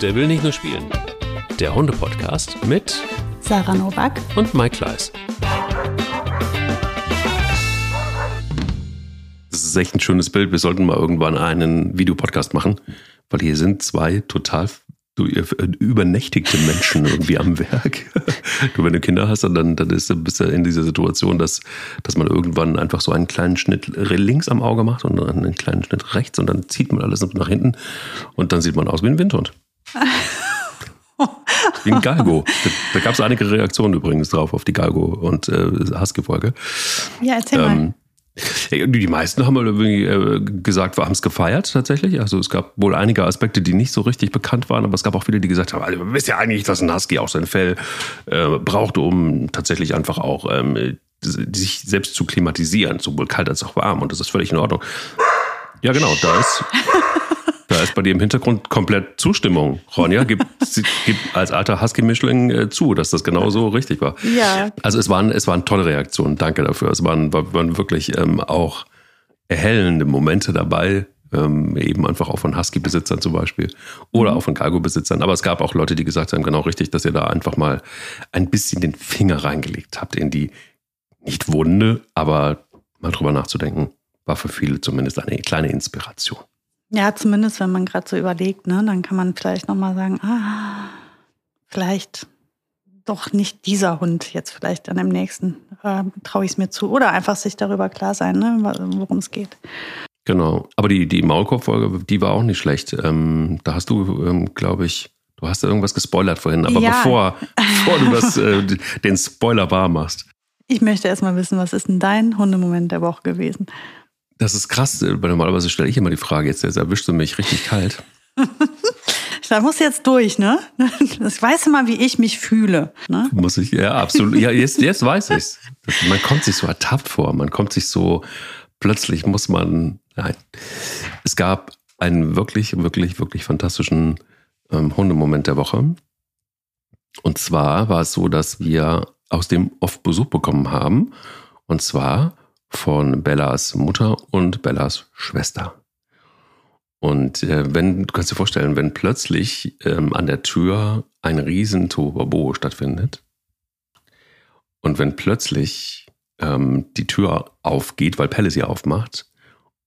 Der will nicht nur spielen. Der Hunde-Podcast mit Sarah Novak und Mike Kleiss. Das ist echt ein schönes Bild. Wir sollten mal irgendwann einen Videopodcast machen, weil hier sind zwei total übernächtigte Menschen irgendwie am Werk. Du, wenn du Kinder hast, dann, dann ist, bist du in dieser Situation, dass, dass man irgendwann einfach so einen kleinen Schnitt links am Auge macht und einen kleinen Schnitt rechts und dann zieht man alles nach hinten und dann sieht man aus wie ein Windhund. Wie ein Galgo. Da, da gab es einige Reaktionen übrigens drauf auf die Galgo und äh, Husky-Folge. Ja, erzähl ähm, mal. Die meisten haben irgendwie äh, gesagt, wir haben es gefeiert tatsächlich. Also es gab wohl einige Aspekte, die nicht so richtig bekannt waren, aber es gab auch viele, die gesagt haben, also, wisst ja eigentlich, dass ein Husky auch sein Fell äh, braucht, um tatsächlich einfach auch ähm, sich selbst zu klimatisieren, sowohl kalt als auch warm. Und das ist völlig in Ordnung. Ja, genau, da ist. Da ist bei dir im Hintergrund komplett Zustimmung. Ronja gibt, gibt als alter Husky-Mischling äh, zu, dass das genau so richtig war. Ja. Also es waren, es waren tolle Reaktionen. Danke dafür. Es waren, waren wirklich ähm, auch erhellende Momente dabei. Ähm, eben einfach auch von Husky-Besitzern zum Beispiel oder auch von Cargo-Besitzern. Aber es gab auch Leute, die gesagt haben, genau richtig, dass ihr da einfach mal ein bisschen den Finger reingelegt habt in die, nicht Wunde, aber mal drüber nachzudenken, war für viele zumindest eine kleine Inspiration. Ja, zumindest wenn man gerade so überlegt, ne, dann kann man vielleicht nochmal sagen, ah, vielleicht doch nicht dieser Hund jetzt vielleicht dann im nächsten äh, traue ich es mir zu. Oder einfach sich darüber klar sein, ne, worum es geht. Genau. Aber die, die Maulkorb-Folge, die war auch nicht schlecht. Ähm, da hast du, ähm, glaube ich, du hast da irgendwas gespoilert vorhin. Aber ja. bevor, bevor du das, äh, den Spoiler wahr machst. Ich möchte erstmal wissen, was ist denn dein Hundemoment der Woche gewesen? Das ist krass, weil normalerweise stelle ich immer die Frage, jetzt, jetzt erwischst du mich richtig kalt. da muss jetzt durch, ne? Das weißt du mal, wie ich mich fühle. Ne? Muss ich, ja, absolut. Ja, jetzt, jetzt weiß ich's. Man kommt sich so ertappt vor, man kommt sich so, plötzlich muss man, nein. Es gab einen wirklich, wirklich, wirklich fantastischen ähm, Hundemoment der Woche. Und zwar war es so, dass wir aus dem oft Besuch bekommen haben. Und zwar von Bellas Mutter und Bellas Schwester. Und äh, wenn, du kannst dir vorstellen, wenn plötzlich ähm, an der Tür ein riesen stattfindet und wenn plötzlich ähm, die Tür aufgeht, weil Pelle sie aufmacht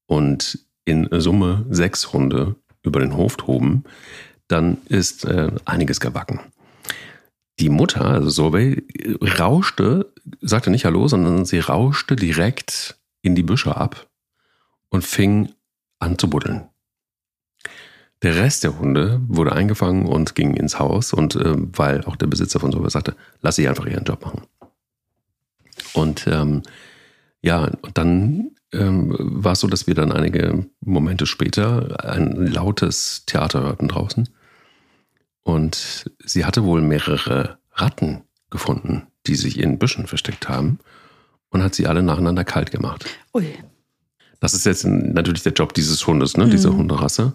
und in Summe sechs Hunde über den Hof toben, dann ist äh, einiges gebacken. Die Mutter, also Solveig, rauschte, sagte nicht Hallo, sondern sie rauschte direkt in die Büsche ab und fing an zu buddeln. Der Rest der Hunde wurde eingefangen und ging ins Haus und äh, weil auch der Besitzer von Solveig sagte, lass sie einfach ihren Job machen. Und ähm, ja, und dann ähm, war es so, dass wir dann einige Momente später ein lautes Theater hörten draußen. Und sie hatte wohl mehrere Ratten gefunden, die sich in Büschen versteckt haben und hat sie alle nacheinander kalt gemacht. Ui. Das ist jetzt natürlich der Job dieses Hundes, ne, mhm. dieser Hunderasse.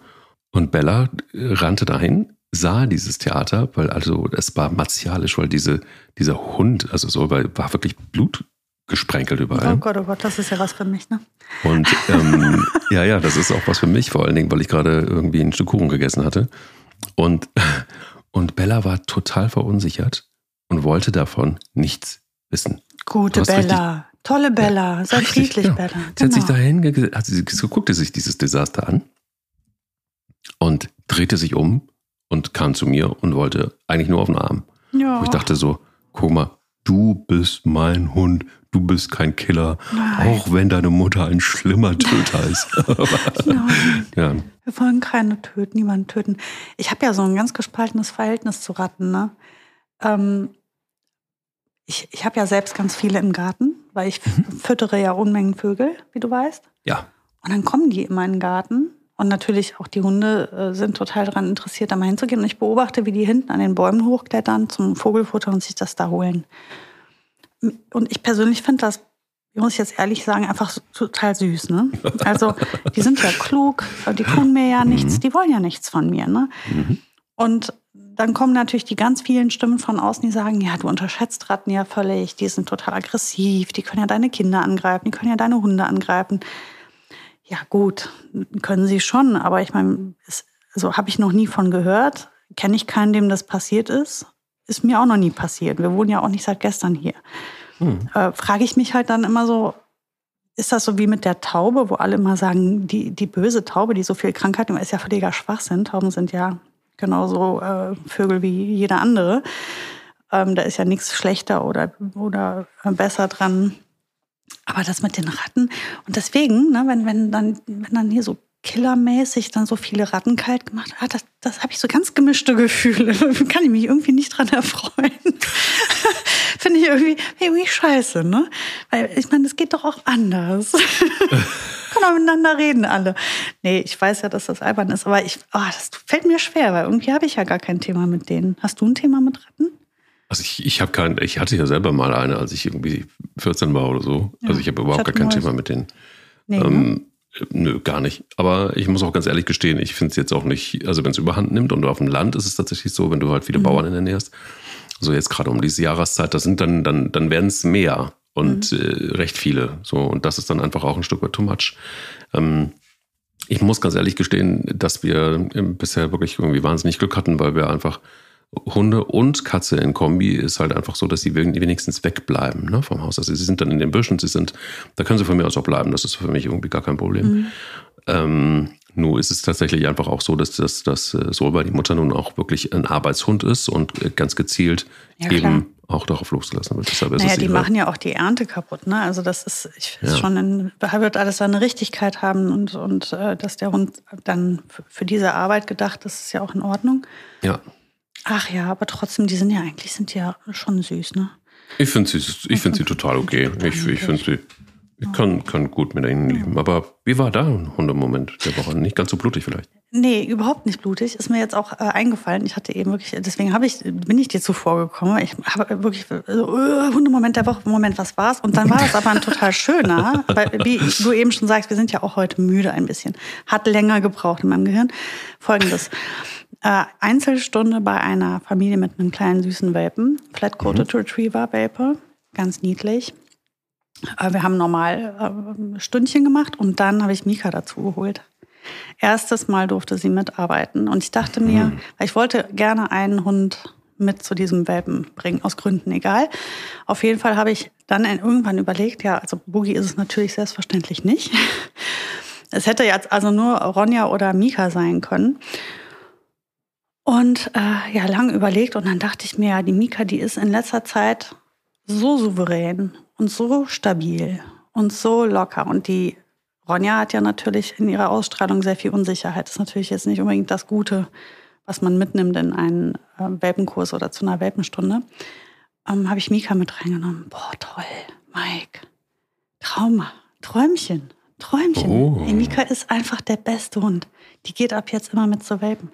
Und Bella rannte dahin, sah dieses Theater, weil also es war martialisch, weil diese, dieser Hund, also so war, war wirklich Blut gesprenkelt überall. Oh Gott, oh Gott, das ist ja was für mich, ne? Und ähm, ja, ja, das ist auch was für mich, vor allen Dingen, weil ich gerade irgendwie ein Stück Kuchen gegessen hatte. Und, und Bella war total verunsichert und wollte davon nichts wissen. Gute Bella. Tolle Bella. Sei friedlich, genau. Bella. Genau. Sie hat sich genau. dahin, hat sie, guckte sich dieses Desaster an und drehte sich um und kam zu mir und wollte eigentlich nur auf den Arm. Ja. Wo ich dachte so, guck mal, du bist mein Hund, du bist kein Killer, Nein. auch wenn deine Mutter ein schlimmer Töter ist. Ja. Wir wollen keine töten, niemanden töten. Ich habe ja so ein ganz gespaltenes Verhältnis zu Ratten. Ne? Ähm, ich ich habe ja selbst ganz viele im Garten, weil ich mhm. füttere ja Unmengen Vögel, wie du weißt. Ja. Und dann kommen die in meinen Garten. Und natürlich auch die Hunde äh, sind total daran interessiert, da mal hinzugehen. Und ich beobachte, wie die hinten an den Bäumen hochklettern zum Vogelfutter und sich das da holen. Und ich persönlich finde das, muss ich jetzt ehrlich sagen, einfach total süß. Ne? Also die sind ja klug, die tun mir ja nichts, mhm. die wollen ja nichts von mir. Ne? Mhm. Und dann kommen natürlich die ganz vielen Stimmen von außen, die sagen, ja, du unterschätzt Ratten ja völlig, die sind total aggressiv, die können ja deine Kinder angreifen, die können ja deine Hunde angreifen. Ja gut, können sie schon, aber ich meine, so habe ich noch nie von gehört. kenne ich keinen, dem das passiert ist. Ist mir auch noch nie passiert. Wir wohnen ja auch nicht seit gestern hier. Hm. Äh, Frage ich mich halt dann immer so, ist das so wie mit der Taube, wo alle immer sagen, die, die böse Taube, die so viel Krankheiten ist ja völliger Schwachsinn. Tauben sind ja genauso äh, Vögel wie jeder andere. Ähm, da ist ja nichts schlechter oder, oder besser dran. Aber das mit den Ratten und deswegen, ne, wenn, wenn, dann, wenn dann hier so killermäßig dann so viele Ratten kalt gemacht hat, das, das habe ich so ganz gemischte Gefühle. Kann ich mich irgendwie nicht dran erfreuen. Finde ich irgendwie, irgendwie scheiße, ne? Weil ich meine, es geht doch auch anders. Kann auch miteinander reden alle. Nee, ich weiß ja, dass das albern ist, aber ich, oh, das fällt mir schwer, weil irgendwie habe ich ja gar kein Thema mit denen. Hast du ein Thema mit Ratten? Also ich, ich habe kein, ich hatte ja selber mal eine, als ich irgendwie 14 war oder so. Ja, also ich habe überhaupt gar kein Thema mit denen. Nee, ähm, ne? Nö, gar nicht. Aber ich muss auch ganz ehrlich gestehen, ich finde es jetzt auch nicht, also wenn es überhand nimmt und auf dem Land ist es tatsächlich so, wenn du halt viele mhm. Bauern in der Nähe hast, so jetzt gerade um diese Jahreszeit, das sind dann, dann, dann werden es mehr und mhm. äh, recht viele. So, und das ist dann einfach auch ein Stück weit too much. Ähm, ich muss ganz ehrlich gestehen, dass wir bisher wirklich irgendwie wahnsinnig Glück hatten, weil wir einfach Hunde und Katze in Kombi ist halt einfach so, dass sie wenigstens wegbleiben ne, vom Haus. Also sie sind dann in den Büschen, sie sind, da können sie von mir aus auch bleiben. Das ist für mich irgendwie gar kein Problem. Mhm. Ähm, nur ist es tatsächlich einfach auch so, dass das dass, dass Solba, die Mutter, nun auch wirklich ein Arbeitshund ist und äh, ganz gezielt ja, eben auch darauf losgelassen wird. Deshalb ist naja, die machen ja auch die Ernte kaputt. Ne? Also das ist, ich ja. schon, ein, wird alles seine Richtigkeit haben und, und äh, dass der Hund dann für diese Arbeit gedacht ist, ist ja auch in Ordnung. Ja. Ach ja, aber trotzdem, die sind ja eigentlich sind ja schon süß, ne? Ich finde sie, ich finde sie total okay. Ich, ich finde sie, ich kann, kann gut mit ihnen leben. Aber wie war da ein Hundemoment der Woche? Nicht ganz so blutig vielleicht? Nee, überhaupt nicht blutig. Ist mir jetzt auch äh, eingefallen. Ich hatte eben wirklich, deswegen habe ich, bin ich dir zuvor gekommen. Ich habe wirklich so, äh, Hundemoment der Woche, Moment, was war's? Und dann war das aber ein total schöner, weil, wie du eben schon sagst, wir sind ja auch heute müde ein bisschen. Hat länger gebraucht in meinem Gehirn. Folgendes. Äh, Einzelstunde bei einer Familie mit einem kleinen süßen Welpen, Flat-Coated mhm. Retriever Welpe, ganz niedlich. Äh, wir haben normal äh, Stündchen gemacht und dann habe ich Mika dazu geholt. Erstes Mal durfte sie mitarbeiten und ich dachte mir, mhm. ich wollte gerne einen Hund mit zu diesem Welpen bringen, aus Gründen egal. Auf jeden Fall habe ich dann irgendwann überlegt, ja, also Boogie ist es natürlich selbstverständlich nicht. Es hätte jetzt also nur Ronja oder Mika sein können. Und äh, ja, lang überlegt und dann dachte ich mir, ja, die Mika, die ist in letzter Zeit so souverän und so stabil und so locker. Und die Ronja hat ja natürlich in ihrer Ausstrahlung sehr viel Unsicherheit. Das ist natürlich jetzt nicht unbedingt das Gute, was man mitnimmt in einen äh, Welpenkurs oder zu einer Welpenstunde. Ähm, Habe ich Mika mit reingenommen. Boah, toll, Mike. Trauma, Träumchen, Träumchen. Oh. Hey, Mika ist einfach der beste Hund. Die geht ab jetzt immer mit zur Welpen.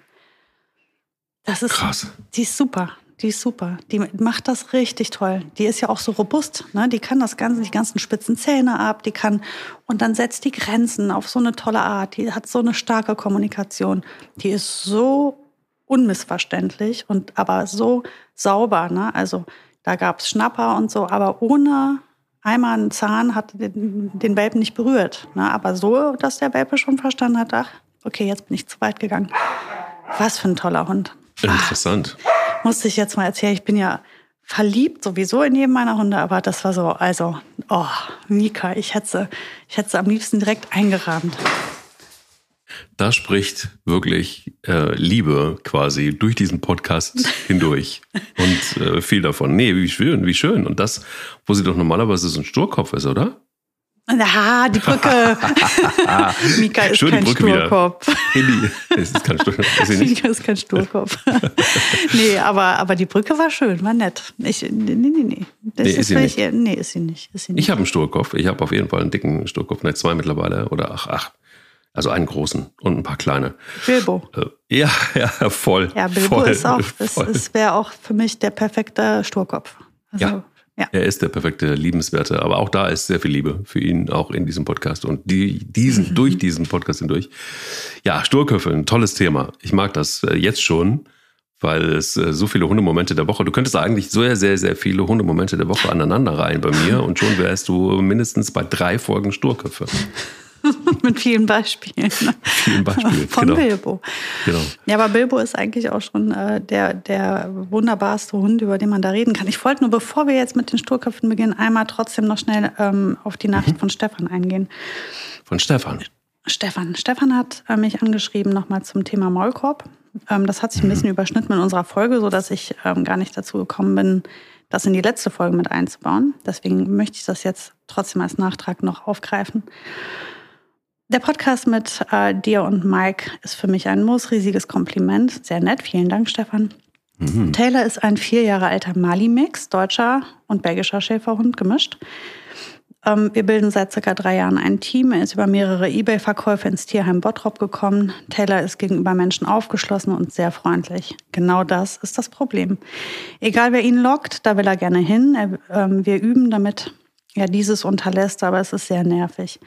Das ist krass. Die ist super. Die ist super. Die macht das richtig toll. Die ist ja auch so robust. Ne? Die kann das Ganze, die ganzen spitzen Zähne ab. Die kann, und dann setzt die Grenzen auf so eine tolle Art. Die hat so eine starke Kommunikation. Die ist so unmissverständlich und aber so sauber. Ne? Also da gab es Schnapper und so, aber ohne einmal einen Zahn hat den, den Welpen nicht berührt. Ne? Aber so, dass der Welpe schon verstanden hat, ach, okay, jetzt bin ich zu weit gegangen. Was für ein toller Hund. Interessant. Ah, musste ich jetzt mal erzählen, ich bin ja verliebt sowieso in jedem meiner Hunde, aber das war so, also, oh, Mika, ich hätte, ich hätte sie am liebsten direkt eingerahmt. Da spricht wirklich äh, Liebe quasi durch diesen Podcast hindurch. Und äh, viel davon. Nee, wie schön, wie schön. Und das, wo sie doch normalerweise so ein Sturkopf ist, oder? Ah, die Brücke. Mika ist Schön, kein Sturkopf. es ist kein Sturkopf. Ist Mika ist kein Sturkopf. nee, aber, aber die Brücke war schön, war nett. Ich, nee, nee, nee. Das nee, ist, ist sie nicht. nee, ist sie nicht. Ist sie nicht. Ich habe einen Sturkopf. Ich habe auf jeden Fall einen dicken Sturkopf. Ne, zwei mittlerweile. Oder ach, ach. Also einen großen und ein paar kleine. Bilbo. Äh, ja, ja, voll. Ja, Bilbo voll, ist auch, es wäre auch für mich der perfekte Sturkopf. Also, ja. Ja. Er ist der perfekte, liebenswerte, aber auch da ist sehr viel Liebe für ihn, auch in diesem Podcast und die, diesen, mhm. durch diesen Podcast hindurch. Ja, Sturköpfe, ein tolles Thema. Ich mag das äh, jetzt schon, weil es äh, so viele Hundemomente der Woche, du könntest eigentlich sehr, sehr, sehr viele Hundemomente der Woche aneinander rein bei mir und schon wärst du mindestens bei drei Folgen Sturköpfe. Mit vielen Beispielen. Vielen Beispielen. Von genau. Bilbo. Genau. Ja, aber Bilbo ist eigentlich auch schon äh, der, der wunderbarste Hund, über den man da reden kann. Ich wollte nur, bevor wir jetzt mit den Sturköpfen beginnen, einmal trotzdem noch schnell ähm, auf die Nachricht von Stefan eingehen. Von Stefan. Stefan. Stefan hat äh, mich angeschrieben nochmal zum Thema Maulkorb. Ähm, das hat sich ein bisschen überschnitten mit unserer Folge, sodass ich ähm, gar nicht dazu gekommen bin, das in die letzte Folge mit einzubauen. Deswegen möchte ich das jetzt trotzdem als Nachtrag noch aufgreifen. Der Podcast mit äh, dir und Mike ist für mich ein moosriesiges Kompliment. Sehr nett. Vielen Dank, Stefan. Mhm. Taylor ist ein vier Jahre alter Mali-Mix, deutscher und belgischer Schäferhund gemischt. Ähm, wir bilden seit circa drei Jahren ein Team. Er ist über mehrere Ebay-Verkäufe ins Tierheim Bottrop gekommen. Taylor ist gegenüber Menschen aufgeschlossen und sehr freundlich. Genau das ist das Problem. Egal wer ihn lockt, da will er gerne hin. Er, ähm, wir üben, damit er dieses unterlässt, aber es ist sehr nervig.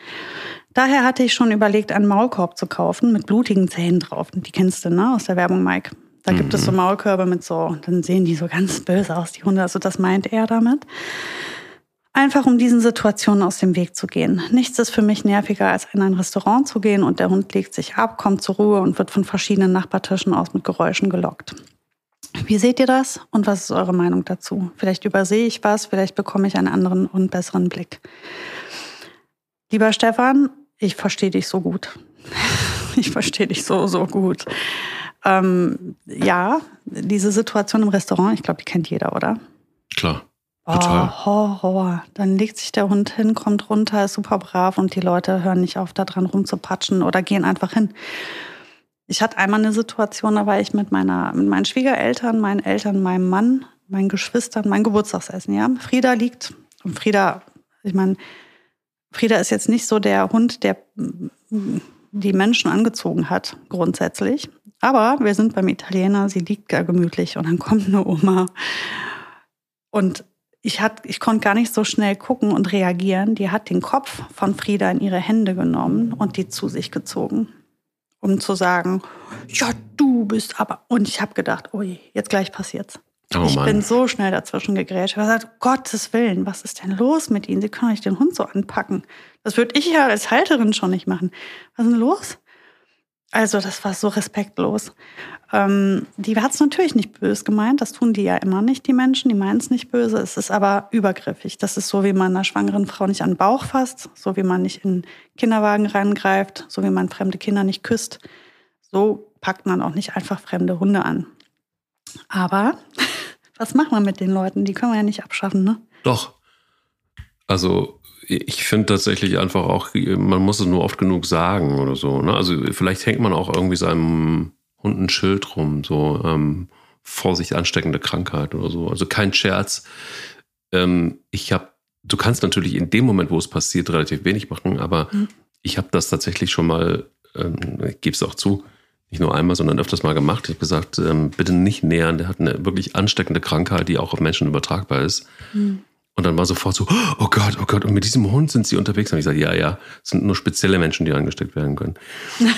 Daher hatte ich schon überlegt, einen Maulkorb zu kaufen mit blutigen Zähnen drauf. Die kennst du, ne? Aus der Werbung, Mike. Da gibt es so Maulkörbe mit so, dann sehen die so ganz böse aus, die Hunde. Also das meint er damit. Einfach um diesen Situationen aus dem Weg zu gehen. Nichts ist für mich nerviger, als in ein Restaurant zu gehen und der Hund legt sich ab, kommt zur Ruhe und wird von verschiedenen Nachbartischen aus mit Geräuschen gelockt. Wie seht ihr das und was ist eure Meinung dazu? Vielleicht übersehe ich was, vielleicht bekomme ich einen anderen und besseren Blick. Lieber Stefan, ich verstehe dich so gut. Ich verstehe dich so, so gut. Ähm, ja, diese Situation im Restaurant, ich glaube, die kennt jeder, oder? Klar. Total. Oh, Horror. Dann legt sich der Hund hin, kommt runter, ist super brav und die Leute hören nicht auf, da dran rumzupatschen oder gehen einfach hin. Ich hatte einmal eine Situation, da war ich mit, meiner, mit meinen Schwiegereltern, meinen Eltern, meinem Mann, meinen Geschwistern, mein Geburtstagsessen. Ja? Frieda liegt, und Frieda, ich meine, Frieda ist jetzt nicht so der Hund, der die Menschen angezogen hat, grundsätzlich. Aber wir sind beim Italiener, sie liegt gar gemütlich und dann kommt eine Oma. Und ich, hat, ich konnte gar nicht so schnell gucken und reagieren. Die hat den Kopf von Frieda in ihre Hände genommen und die zu sich gezogen, um zu sagen, ja, du bist aber. Und ich habe gedacht, oh je, jetzt gleich passiert's. Oh ich Mann. bin so schnell dazwischen gegrätscht. Ich habe gesagt, Gottes Willen, was ist denn los mit Ihnen? Sie können nicht den Hund so anpacken. Das würde ich ja als Halterin schon nicht machen. Was ist denn los? Also, das war so respektlos. Ähm, die hat es natürlich nicht böse gemeint. Das tun die ja immer nicht, die Menschen. Die meinen es nicht böse. Es ist aber übergriffig. Das ist so, wie man einer schwangeren Frau nicht an den Bauch fasst, so wie man nicht in Kinderwagen reingreift, so wie man fremde Kinder nicht küsst. So packt man auch nicht einfach fremde Hunde an. Aber was machen wir mit den Leuten? Die können wir ja nicht abschaffen, ne? Doch. Also ich finde tatsächlich einfach auch, man muss es nur oft genug sagen oder so. Ne? Also vielleicht hängt man auch irgendwie seinem Hund ein Schild rum, so ähm, Vorsicht, ansteckende Krankheit oder so. Also kein Scherz. Ähm, ich habe, du kannst natürlich in dem Moment, wo es passiert, relativ wenig machen, aber Mhm. ich habe das tatsächlich schon mal, ähm, ich gebe es auch zu, nicht nur einmal, sondern öfters mal gemacht. Ich habe gesagt, ähm, bitte nicht nähern, der hat eine wirklich ansteckende Krankheit, die auch auf Menschen übertragbar ist. Und dann war sofort so, oh Gott, oh Gott, und mit diesem Hund sind sie unterwegs. Und ich sage, ja, ja, es sind nur spezielle Menschen, die angesteckt werden können.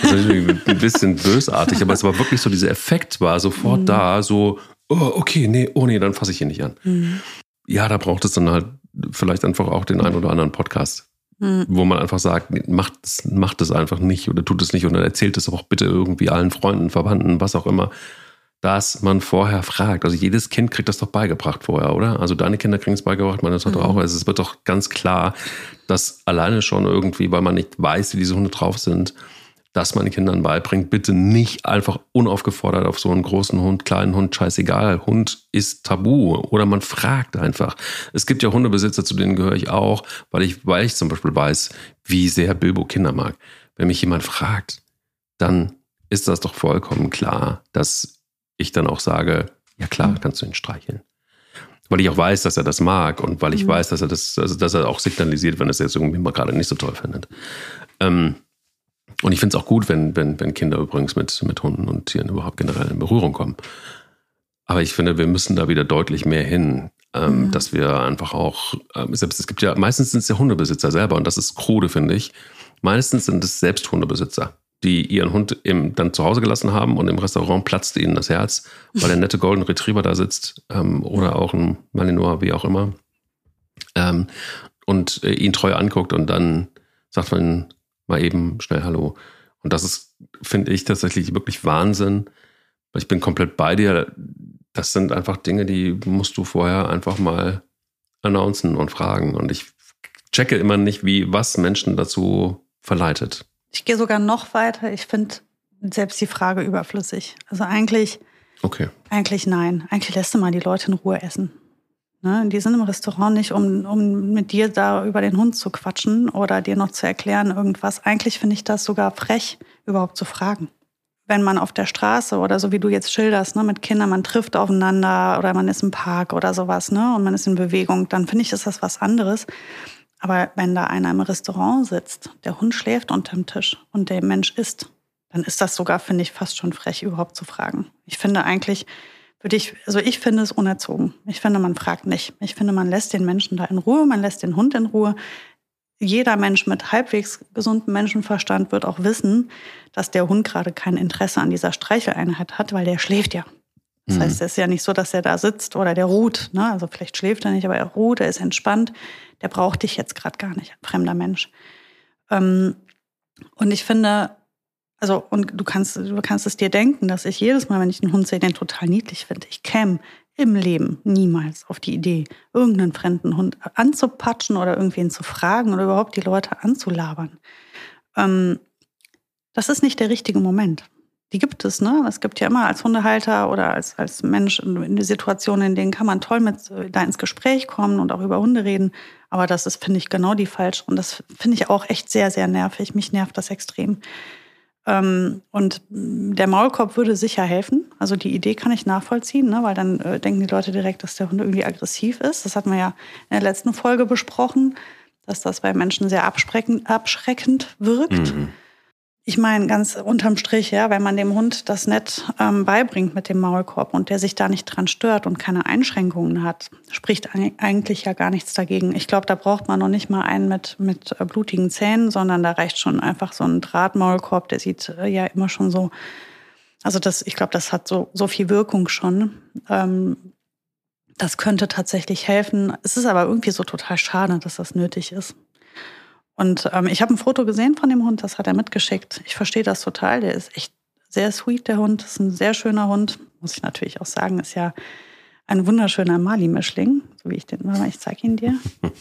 Das ist ein bisschen bösartig, aber es war wirklich so, dieser Effekt war sofort da, so, oh, okay, nee, oh nee, dann fasse ich ihn nicht an. Ja, da braucht es dann halt vielleicht einfach auch den einen oder anderen Podcast, Mhm. wo man einfach sagt, macht es macht es einfach nicht oder tut es nicht oder erzählt es auch bitte irgendwie allen Freunden, Verwandten, was auch immer, dass man vorher fragt. Also jedes Kind kriegt das doch beigebracht vorher, oder? Also deine Kinder kriegen es beigebracht, meine Tochter auch. Also es wird doch ganz klar, dass alleine schon irgendwie, weil man nicht weiß, wie diese Hunde drauf sind, dass man den Kindern beibringt, bitte nicht einfach unaufgefordert auf so einen großen Hund, kleinen Hund, scheißegal. Hund ist tabu. Oder man fragt einfach. Es gibt ja Hundebesitzer, zu denen gehöre ich auch, weil ich, weil ich zum Beispiel weiß, wie sehr Bilbo Kinder mag. Wenn mich jemand fragt, dann ist das doch vollkommen klar, dass ich dann auch sage, ja klar, kannst du ihn streicheln. Weil ich auch weiß, dass er das mag und weil ich weiß, dass er das, also dass er auch signalisiert, wenn er es jetzt irgendwie mal gerade nicht so toll findet. Ähm, und ich finde es auch gut, wenn, wenn, wenn Kinder übrigens mit, mit Hunden und Tieren überhaupt generell in Berührung kommen. Aber ich finde, wir müssen da wieder deutlich mehr hin, ähm, Mhm. dass wir einfach auch, ähm, selbst es gibt ja, meistens sind es ja Hundebesitzer selber und das ist krude, finde ich. Meistens sind es selbst Hundebesitzer, die ihren Hund im, dann zu Hause gelassen haben und im Restaurant platzt ihnen das Herz, weil der nette Golden Retriever da sitzt ähm, oder auch ein Malinois, wie auch immer, ähm, und äh, ihn treu anguckt und dann sagt man, Mal eben schnell Hallo. Und das ist, finde ich, tatsächlich wirklich Wahnsinn. Ich bin komplett bei dir. Das sind einfach Dinge, die musst du vorher einfach mal announcen und fragen. Und ich checke immer nicht, wie was Menschen dazu verleitet. Ich gehe sogar noch weiter. Ich finde selbst die Frage überflüssig. Also eigentlich, okay. eigentlich nein. Eigentlich lässt du mal die Leute in Ruhe essen. Ne? Die sind im Restaurant nicht, um, um mit dir da über den Hund zu quatschen oder dir noch zu erklären irgendwas. Eigentlich finde ich das sogar frech, überhaupt zu fragen. Wenn man auf der Straße oder so wie du jetzt schilderst, ne, mit Kindern, man trifft aufeinander oder man ist im Park oder sowas, ne, und man ist in Bewegung, dann finde ich, ist das was anderes. Aber wenn da einer im Restaurant sitzt, der Hund schläft unterm Tisch und der Mensch isst, dann ist das sogar, finde ich, fast schon frech, überhaupt zu fragen. Ich finde eigentlich, würde ich, also ich finde es unerzogen. Ich finde, man fragt nicht. Ich finde, man lässt den Menschen da in Ruhe, man lässt den Hund in Ruhe. Jeder Mensch mit halbwegs gesundem Menschenverstand wird auch wissen, dass der Hund gerade kein Interesse an dieser Streicheleinheit hat, weil der schläft ja. Das mhm. heißt, es ist ja nicht so, dass er da sitzt oder der ruht. Ne? Also vielleicht schläft er nicht, aber er ruht, er ist entspannt. Der braucht dich jetzt gerade gar nicht, ein fremder Mensch. Ähm, und ich finde, also, und du kannst, du kannst es dir denken, dass ich jedes Mal, wenn ich einen Hund sehe, den total niedlich finde. Ich käme im Leben niemals auf die Idee, irgendeinen fremden Hund anzupatschen oder irgendwen zu fragen oder überhaupt die Leute anzulabern. Ähm, das ist nicht der richtige Moment. Die gibt es, ne? Es gibt ja immer als Hundehalter oder als, als Mensch in Situationen, in denen kann man toll mit äh, da ins Gespräch kommen und auch über Hunde reden. Aber das ist, finde ich, genau die falsch. Und das finde ich auch echt sehr, sehr nervig. Mich nervt das extrem. Ähm, und der Maulkorb würde sicher helfen. Also die Idee kann ich nachvollziehen, ne? weil dann äh, denken die Leute direkt, dass der Hund irgendwie aggressiv ist. Das hatten wir ja in der letzten Folge besprochen, dass das bei Menschen sehr abschreckend wirkt. Mhm. Ich meine, ganz unterm Strich, ja, wenn man dem Hund das nett ähm, beibringt mit dem Maulkorb und der sich da nicht dran stört und keine Einschränkungen hat, spricht eigentlich ja gar nichts dagegen. Ich glaube, da braucht man noch nicht mal einen mit, mit äh, blutigen Zähnen, sondern da reicht schon einfach so ein Drahtmaulkorb, der sieht äh, ja immer schon so, also das, ich glaube, das hat so, so viel Wirkung schon. Ähm, das könnte tatsächlich helfen. Es ist aber irgendwie so total schade, dass das nötig ist. Und ähm, ich habe ein Foto gesehen von dem Hund, das hat er mitgeschickt. Ich verstehe das total. Der ist echt sehr sweet, der Hund. Das ist ein sehr schöner Hund. Muss ich natürlich auch sagen, ist ja ein wunderschöner Mali-Mischling, so wie ich den. Mal, ich zeige ihn dir.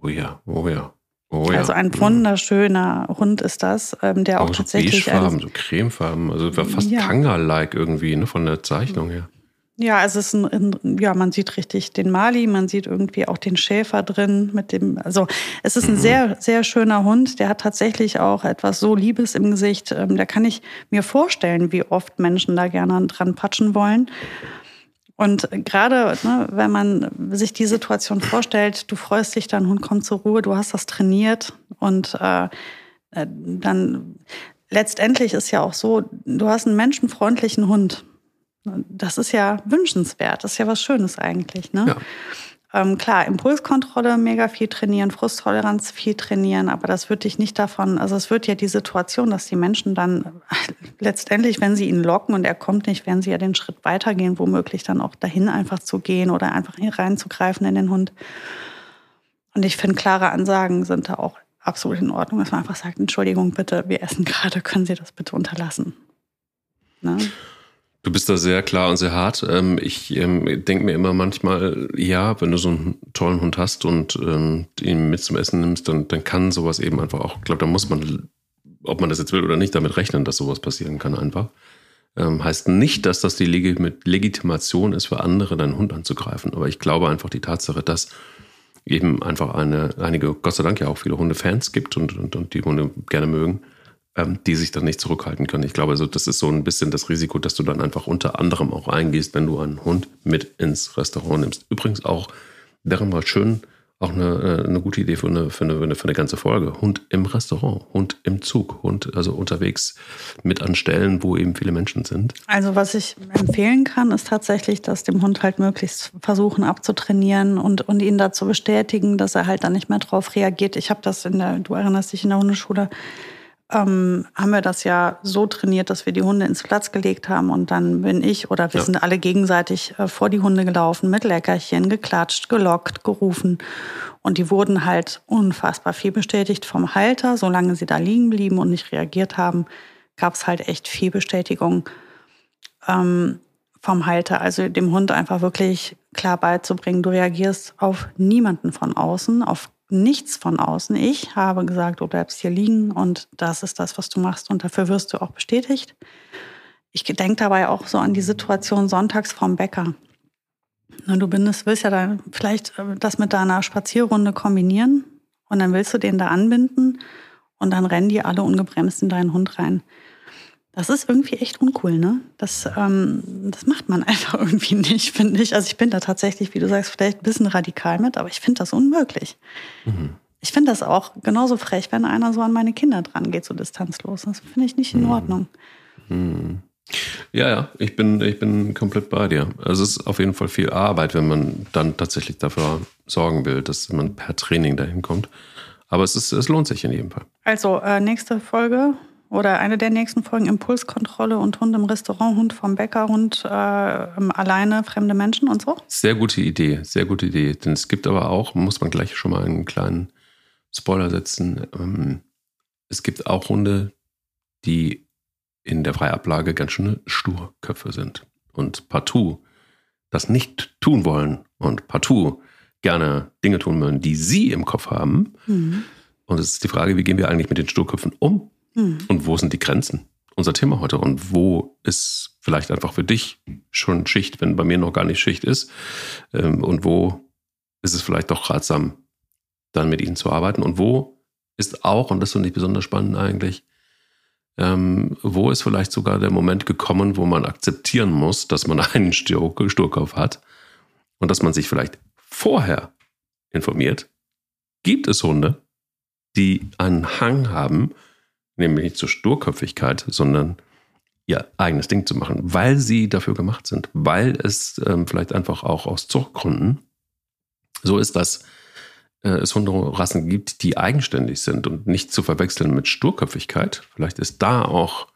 oh ja, oh ja. Oh ja. Also ein wunderschöner Hund ist das, ähm, der auch, auch so tatsächlich. Beigefarben, so cremefarben, also fast ja. Tanga-like irgendwie, ne, von der Zeichnung her. Ja, also es ist ein, ein, ja, man sieht richtig den Mali, man sieht irgendwie auch den Schäfer drin mit dem, also es ist ein mhm. sehr, sehr schöner Hund, der hat tatsächlich auch etwas so Liebes im Gesicht, ähm, da kann ich mir vorstellen, wie oft Menschen da gerne dran patschen wollen. Und gerade, ne, wenn man sich die Situation vorstellt, du freust dich, dein Hund kommt zur Ruhe, du hast das trainiert und äh, äh dann letztendlich ist ja auch so, du hast einen menschenfreundlichen Hund das ist ja wünschenswert, das ist ja was Schönes eigentlich. Ne? Ja. Ähm, klar, Impulskontrolle mega viel trainieren, Frusttoleranz viel trainieren, aber das wird dich nicht davon, also es wird ja die Situation, dass die Menschen dann letztendlich, wenn sie ihn locken und er kommt nicht, werden sie ja den Schritt weitergehen, womöglich dann auch dahin einfach zu gehen oder einfach reinzugreifen in den Hund. Und ich finde, klare Ansagen sind da auch absolut in Ordnung, dass man einfach sagt, Entschuldigung bitte, wir essen gerade, können Sie das bitte unterlassen. Ne? Du bist da sehr klar und sehr hart. Ähm, ich ähm, denke mir immer manchmal, ja, wenn du so einen tollen Hund hast und ähm, ihn mit zum Essen nimmst, dann, dann kann sowas eben einfach auch, ich glaube, da muss man, ob man das jetzt will oder nicht, damit rechnen, dass sowas passieren kann einfach. heißt nicht, dass das die Legitimation ist für andere, deinen Hund anzugreifen. Aber ich glaube einfach die Tatsache, dass eben einfach eine, einige, Gott sei Dank ja auch viele Hundefans gibt und, und, und die Hunde gerne mögen, die sich dann nicht zurückhalten können. Ich glaube, also das ist so ein bisschen das Risiko, dass du dann einfach unter anderem auch eingehst, wenn du einen Hund mit ins Restaurant nimmst. Übrigens auch, wäre mal schön, auch eine, äh, eine gute Idee für eine, für, eine, für eine ganze Folge. Hund im Restaurant, Hund im Zug, Hund also unterwegs mit an Stellen, wo eben viele Menschen sind. Also was ich empfehlen kann, ist tatsächlich, dass dem Hund halt möglichst versuchen abzutrainieren und, und ihn dazu bestätigen, dass er halt dann nicht mehr drauf reagiert. Ich habe das in der, du erinnerst dich in der Hundeschule, ähm, haben wir das ja so trainiert, dass wir die Hunde ins Platz gelegt haben und dann bin ich oder wir ja. sind alle gegenseitig äh, vor die Hunde gelaufen mit Leckerchen, geklatscht, gelockt, gerufen und die wurden halt unfassbar viel bestätigt vom Halter. Solange sie da liegen blieben und nicht reagiert haben, gab es halt echt viel Bestätigung ähm, vom Halter. Also dem Hund einfach wirklich klar beizubringen, du reagierst auf niemanden von außen, auf nichts von außen. Ich habe gesagt, du bleibst hier liegen und das ist das, was du machst und dafür wirst du auch bestätigt. Ich denke dabei auch so an die Situation sonntags vorm Bäcker. Du bindest, willst ja dann vielleicht äh, das mit deiner Spazierrunde kombinieren und dann willst du den da anbinden und dann rennen die alle ungebremst in deinen Hund rein. Das ist irgendwie echt uncool, ne? Das, ähm, das macht man einfach irgendwie nicht, finde ich. Also ich bin da tatsächlich, wie du sagst, vielleicht ein bisschen radikal mit, aber ich finde das unmöglich. Mhm. Ich finde das auch genauso frech, wenn einer so an meine Kinder dran geht, so distanzlos. Das finde ich nicht in mhm. Ordnung. Mhm. Ja, ja, ich bin, ich bin komplett bei dir. Also es ist auf jeden Fall viel Arbeit, wenn man dann tatsächlich dafür sorgen will, dass man per Training dahin kommt. Aber es, ist, es lohnt sich in jedem Fall. Also, äh, nächste Folge oder eine der nächsten Folgen Impulskontrolle und Hund im Restaurant, Hund vom Bäcker, Hund äh, alleine, fremde Menschen und so? Sehr gute Idee, sehr gute Idee. Denn es gibt aber auch, muss man gleich schon mal einen kleinen Spoiler setzen, ähm, es gibt auch Hunde, die in der Freiablage ganz schöne Sturköpfe sind und partout das nicht tun wollen und partout gerne Dinge tun wollen, die sie im Kopf haben. Mhm. Und es ist die Frage, wie gehen wir eigentlich mit den Sturköpfen um? Mhm. Und wo sind die Grenzen? Unser Thema heute. Und wo ist vielleicht einfach für dich schon Schicht, wenn bei mir noch gar nicht Schicht ist? Ähm, und wo ist es vielleicht doch ratsam, dann mit ihnen zu arbeiten? Und wo ist auch, und das finde ich besonders spannend eigentlich, ähm, wo ist vielleicht sogar der Moment gekommen, wo man akzeptieren muss, dass man einen Sturkopf hat und dass man sich vielleicht vorher informiert? Gibt es Hunde, die einen Hang haben, nämlich nicht zur Sturköpfigkeit, sondern ihr eigenes Ding zu machen, weil sie dafür gemacht sind, weil es ähm, vielleicht einfach auch aus Zuchtgründen so ist, dass äh, es Hunderassen gibt, die eigenständig sind und nicht zu verwechseln mit Sturköpfigkeit. Vielleicht ist da auch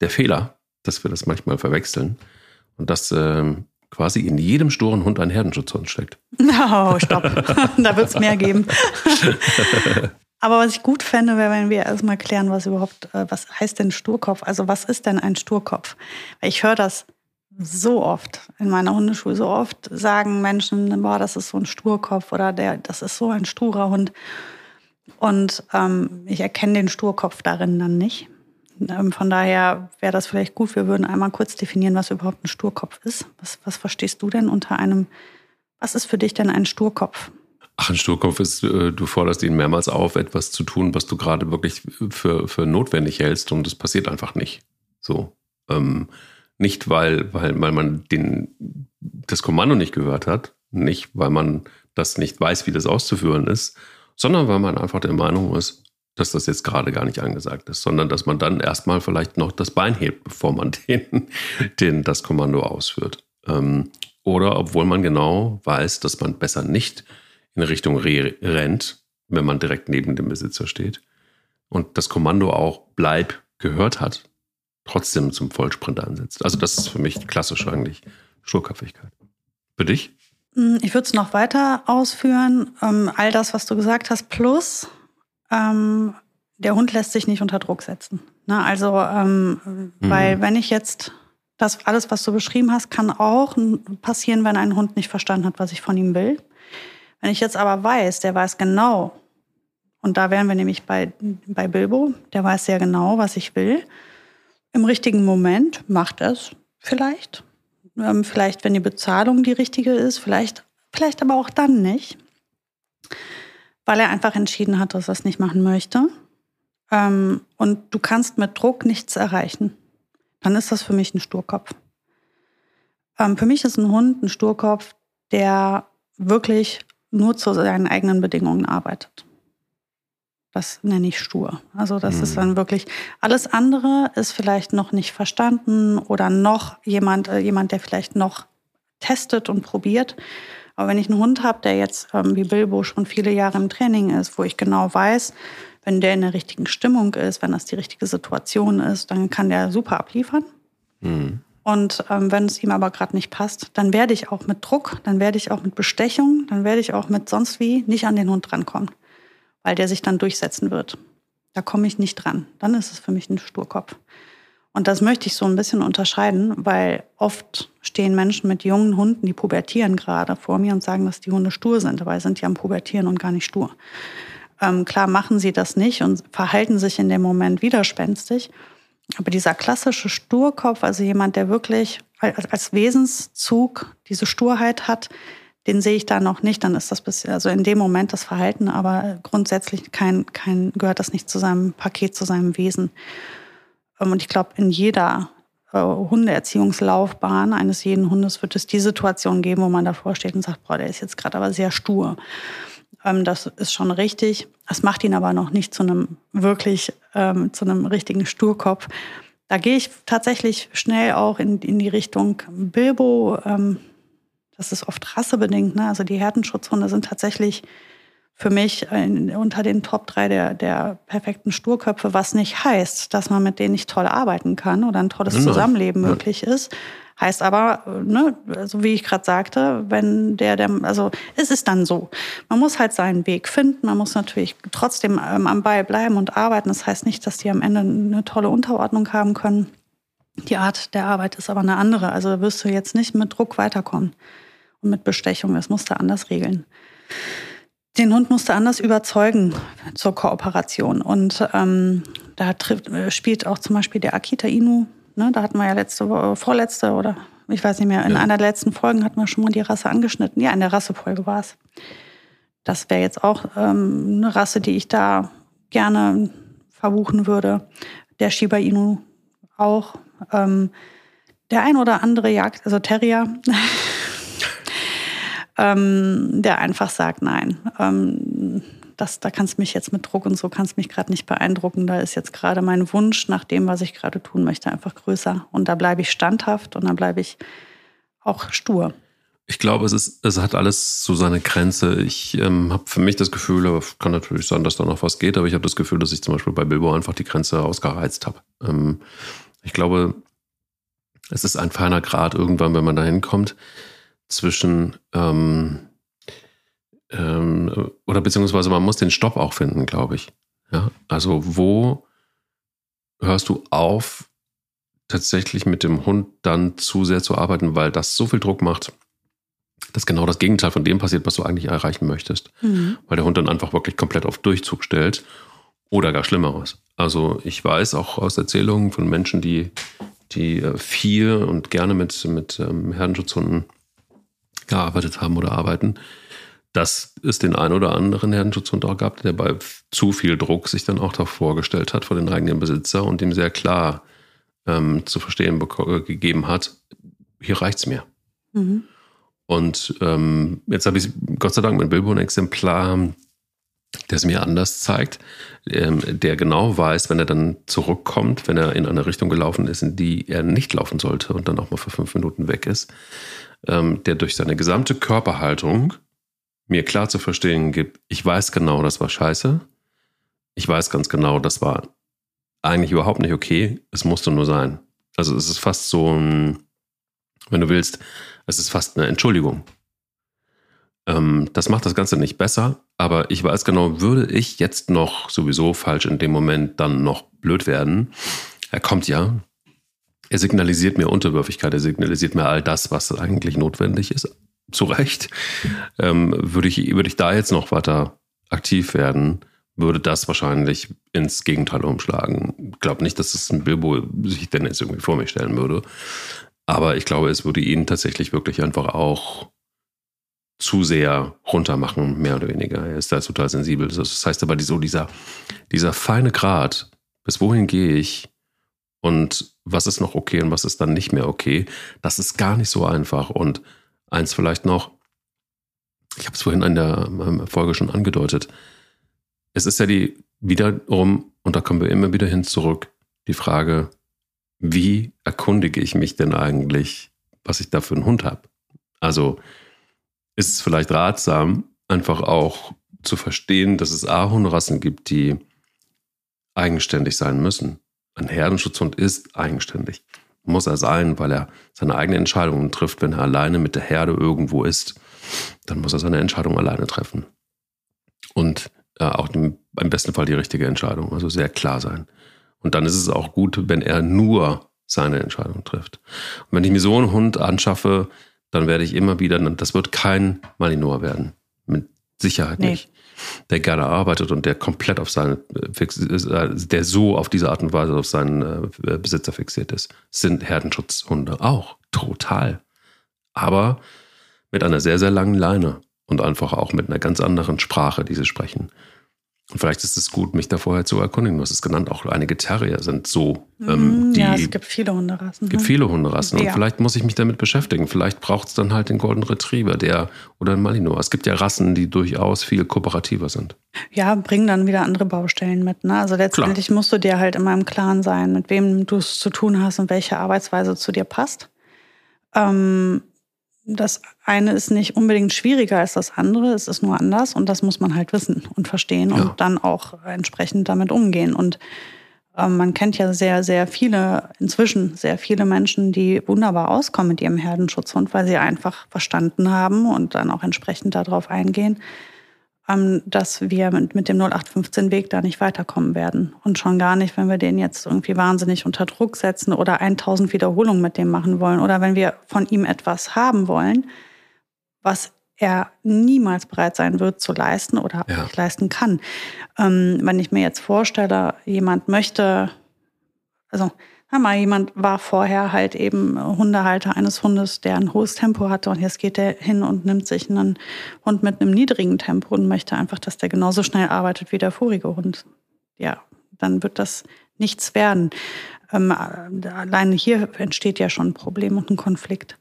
der Fehler, dass wir das manchmal verwechseln und dass ähm, quasi in jedem sturen Hund ein Herdenschutzhund steckt. Oh, stopp. da wird es mehr geben. Aber was ich gut fände, wäre, wenn wir erstmal klären, was überhaupt, äh, was heißt denn Sturkopf? Also was ist denn ein Sturkopf? Ich höre das so oft in meiner Hundeschule, so oft sagen Menschen, boah, das ist so ein Sturkopf oder der, das ist so ein sturer Hund. Und ähm, ich erkenne den Sturkopf darin dann nicht. Ähm, von daher wäre das vielleicht gut, wir würden einmal kurz definieren, was überhaupt ein Sturkopf ist. Was, was verstehst du denn unter einem, was ist für dich denn ein Sturkopf? Ach, ein Sturkopf ist, äh, du forderst ihn mehrmals auf, etwas zu tun, was du gerade wirklich für, für notwendig hältst und es passiert einfach nicht. So. Ähm, nicht, weil, weil, weil man den, das Kommando nicht gehört hat, nicht, weil man das nicht weiß, wie das auszuführen ist, sondern weil man einfach der Meinung ist, dass das jetzt gerade gar nicht angesagt ist, sondern dass man dann erstmal vielleicht noch das Bein hebt, bevor man den, den das Kommando ausführt. Ähm, oder obwohl man genau weiß, dass man besser nicht in Richtung Reh rennt, wenn man direkt neben dem Besitzer steht und das Kommando auch bleib gehört hat, trotzdem zum Vollsprint ansetzt. Also das ist für mich klassisch eigentlich Sturköpfigkeit. Für dich? Hm, ich würde es noch weiter ausführen. Ähm, all das, was du gesagt hast, plus ähm, der Hund lässt sich nicht unter Druck setzen. Ne? Also, ähm, mhm. weil wenn ich jetzt das alles, was du beschrieben hast, kann auch passieren, wenn ein Hund nicht verstanden hat, was ich von ihm will. Wenn ich jetzt aber weiß, der weiß genau, und da wären wir nämlich bei, bei Bilbo, der weiß sehr genau, was ich will. Im richtigen Moment macht er es vielleicht. Ähm, vielleicht, wenn die Bezahlung die richtige ist, vielleicht, vielleicht aber auch dann nicht. Weil er einfach entschieden hat, dass er es nicht machen möchte. Ähm, und du kannst mit Druck nichts erreichen. Dann ist das für mich ein Sturkopf. Ähm, für mich ist ein Hund ein Sturkopf, der wirklich nur zu seinen eigenen Bedingungen arbeitet. Das nenne ich stur. Also das mhm. ist dann wirklich, alles andere ist vielleicht noch nicht verstanden oder noch jemand, äh, jemand, der vielleicht noch testet und probiert. Aber wenn ich einen Hund habe, der jetzt ähm, wie Bilbo schon viele Jahre im Training ist, wo ich genau weiß, Wenn der in der richtigen Stimmung ist, wenn das die richtige Situation ist, dann kann der super abliefern. Mhm. Und ähm, wenn es ihm aber gerade nicht passt, dann werde ich auch mit Druck, dann werde ich auch mit Bestechung, dann werde ich auch mit sonst wie nicht an den Hund drankommen, weil der sich dann durchsetzen wird. Da komme ich nicht dran. Dann ist es für mich ein Sturkopf. Und das möchte ich so ein bisschen unterscheiden, weil oft stehen Menschen mit jungen Hunden, die pubertieren gerade vor mir und sagen, dass die Hunde stur sind. Dabei sind die am Pubertieren und gar nicht stur. Ähm, klar machen sie das nicht und verhalten sich in dem Moment widerspenstig. Aber dieser klassische Sturkopf, also jemand, der wirklich als Wesenszug diese Sturheit hat, den sehe ich da noch nicht. Dann ist das bis, also in dem Moment das Verhalten, aber grundsätzlich kein, kein, gehört das nicht zu seinem Paket, zu seinem Wesen. Ähm, und ich glaube, in jeder äh, Hundeerziehungslaufbahn eines jeden Hundes wird es die Situation geben, wo man davor steht und sagt, boah, der ist jetzt gerade aber sehr stur. Ähm, das ist schon richtig. Es macht ihn aber noch nicht zu einem wirklich, ähm, zu einem richtigen Sturkopf. Da gehe ich tatsächlich schnell auch in, in die Richtung Bilbo. Ähm, das ist oft rassebedingt. Ne? Also die Herdenschutzhunde sind tatsächlich für mich unter den Top 3 der, der perfekten Sturköpfe, was nicht heißt, dass man mit denen nicht toll arbeiten kann oder ein tolles Zusammenleben ja. möglich ist. Heißt aber, ne, also wie ich gerade sagte, wenn der, der, also es ist dann so. Man muss halt seinen Weg finden, man muss natürlich trotzdem ähm, am Ball bleiben und arbeiten. Das heißt nicht, dass die am Ende eine tolle Unterordnung haben können. Die Art der Arbeit ist aber eine andere. Also wirst du jetzt nicht mit Druck weiterkommen und mit Bestechung. Das musst du anders regeln den Hund musste anders überzeugen zur Kooperation. Und ähm, da trifft, äh, spielt auch zum Beispiel der Akita Inu. Ne, da hatten wir ja letzte Woche, vorletzte oder ich weiß nicht mehr, in ja. einer der letzten Folgen hatten wir schon mal die Rasse angeschnitten. Ja, in der Rassefolge war es. Das wäre jetzt auch ähm, eine Rasse, die ich da gerne verbuchen würde. Der Shiba Inu auch. Ähm, der ein oder andere Jagd, also Terrier, ähm, der einfach sagt, nein, ähm, das, da kannst du mich jetzt mit Druck und so kannst mich gerade nicht beeindrucken. Da ist jetzt gerade mein Wunsch nach dem, was ich gerade tun möchte, einfach größer. Und da bleibe ich standhaft und da bleibe ich auch stur. Ich glaube, es, ist, es hat alles so seine Grenze. Ich ähm, habe für mich das Gefühl, aber kann natürlich sein, dass da noch was geht, aber ich habe das Gefühl, dass ich zum Beispiel bei Bilbo einfach die Grenze ausgereizt habe. Ähm, ich glaube, es ist ein feiner Grad irgendwann, wenn man da hinkommt zwischen ähm, ähm, oder beziehungsweise man muss den Stopp auch finden, glaube ich. Ja, also wo hörst du auf, tatsächlich mit dem Hund dann zu sehr zu arbeiten, weil das so viel Druck macht, dass genau das Gegenteil von dem passiert, was du eigentlich erreichen möchtest. Mhm. Weil der Hund dann einfach wirklich komplett auf Durchzug stellt oder gar Schlimmeres. Also ich weiß auch aus Erzählungen von Menschen, die, die äh, viel und gerne mit, mit ähm, Herdenschutzhunden gearbeitet haben oder arbeiten, dass es den einen oder anderen Herdenschutzhund auch gab, der bei zu viel Druck sich dann auch da vorgestellt hat vor den eigenen Besitzer und ihm sehr klar ähm, zu verstehen äh, gegeben hat, hier reicht's mir. Mhm. Und ähm, jetzt habe ich Gott sei Dank mit Bilbo ein Exemplar, der es mir anders zeigt, ähm, der genau weiß, wenn er dann zurückkommt, wenn er in eine Richtung gelaufen ist, in die er nicht laufen sollte und dann auch mal für fünf Minuten weg ist, ähm, der durch seine gesamte Körperhaltung mir klar zu verstehen gibt, ich weiß genau, das war scheiße. Ich weiß ganz genau, das war eigentlich überhaupt nicht okay. Es musste nur sein. Also es ist fast so ein, wenn du willst, es ist fast eine Entschuldigung. Ähm, das macht das Ganze nicht besser, aber ich weiß genau, würde ich jetzt noch sowieso falsch in dem Moment dann noch blöd werden. Er kommt ja, er signalisiert mir Unterwürfigkeit, er signalisiert mir all das, was eigentlich notwendig ist. Zu Recht. Ähm, würde, ich, würde ich da jetzt noch weiter aktiv werden, würde das wahrscheinlich ins Gegenteil umschlagen. Ich glaube nicht, dass es ein Bilbo sich denn jetzt irgendwie vor mich stellen würde. Aber ich glaube, es würde ihn tatsächlich wirklich einfach auch zu sehr runtermachen, mehr oder weniger. Er ist da total sensibel. Das heißt aber, so dieser, dieser feine Grad, bis wohin gehe ich, und was ist noch okay und was ist dann nicht mehr okay. Das ist gar nicht so einfach. Und eins vielleicht noch, ich habe es vorhin in der ähm, Folge schon angedeutet, es ist ja die wiederum, und da kommen wir immer wieder hin zurück, die Frage, wie erkundige ich mich denn eigentlich, was ich da für einen Hund habe? Also ist es vielleicht ratsam, einfach auch zu verstehen, dass es A-Hunderassen gibt, die eigenständig sein müssen. Ein Herdenschutzhund ist eigenständig. Muss er sein, weil er seine eigenen Entscheidungen trifft. Wenn er alleine mit der Herde irgendwo ist, dann muss er seine Entscheidung alleine treffen. Und äh, auch im, im besten Fall die richtige Entscheidung, also sehr klar sein. Und dann ist es auch gut, wenn er nur seine Entscheidung trifft. Und wenn ich mir so einen Hund anschaffe, dann werde ich immer wieder, das wird kein Malinois werden. Mit Sicherheit nee. nicht. Der gerne arbeitet und der komplett auf seine, der so auf diese Art und Weise auf seinen äh, Besitzer fixiert ist, sind Herdenschutzhunde auch. Total. Aber mit einer sehr, sehr langen Leine und einfach auch mit einer ganz anderen Sprache, die sie sprechen. Und vielleicht ist es gut, mich da vorher zu erkundigen. Du hast es genannt, auch einige Terrier sind so. Ähm, mhm, die, ja, es gibt viele Hunderassen. Es gibt ne? viele Hunderassen. Ja. Und vielleicht muss ich mich damit beschäftigen. Vielleicht braucht es dann halt den Golden Retriever der, oder einen Malinois. Es gibt ja Rassen, die durchaus viel kooperativer sind. Ja, bringen dann wieder andere Baustellen mit. Ne? Also letztendlich Klar. musst du dir halt immer im Klaren sein, mit wem du es zu tun hast und welche Arbeitsweise zu dir passt. Ähm, das eine ist nicht unbedingt schwieriger als das andere, es ist nur anders und das muss man halt wissen und verstehen ja. und dann auch entsprechend damit umgehen. Und äh, man kennt ja sehr, sehr viele, inzwischen sehr viele Menschen, die wunderbar auskommen mit ihrem Herdenschutzhund, weil sie einfach verstanden haben und dann auch entsprechend darauf eingehen, dass wir mit, mit dem 0815-Weg da nicht weiterkommen werden. Und schon gar nicht, wenn wir den jetzt irgendwie wahnsinnig unter Druck setzen oder 1000 Wiederholungen mit dem machen wollen oder wenn wir von ihm etwas haben wollen, was er niemals bereit sein wird zu leisten oder ja. nicht leisten kann. Ähm, wenn ich mir jetzt vorstelle, jemand möchte, also mal, jemand war vorher halt eben Hundehalter eines Hundes, der ein hohes Tempo hatte und jetzt geht er hin und nimmt sich einen Hund mit einem niedrigen Tempo und möchte einfach, dass der genauso schnell arbeitet wie der vorige Hund. Ja, dann wird das nichts werden. Ähm, alleine hier entsteht ja schon ein Problem und ein Konflikt.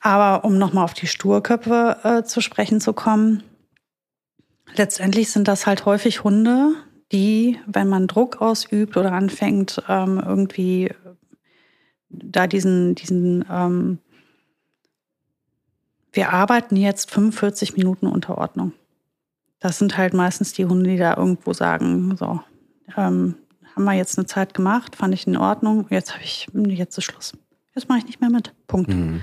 Aber um nochmal auf die Sturköpfe äh, zu sprechen zu kommen, letztendlich sind das halt häufig Hunde, die, wenn man Druck ausübt oder anfängt, ähm, irgendwie da diesen, diesen ähm, wir arbeiten jetzt 45 Minuten Unterordnung. Das sind halt meistens die Hunde, die da irgendwo sagen, so, ähm, haben wir jetzt eine Zeit gemacht, fand ich in Ordnung, jetzt habe ich, jetzt ist Schluss. Jetzt mache ich nicht mehr mit. Punkt. Mhm.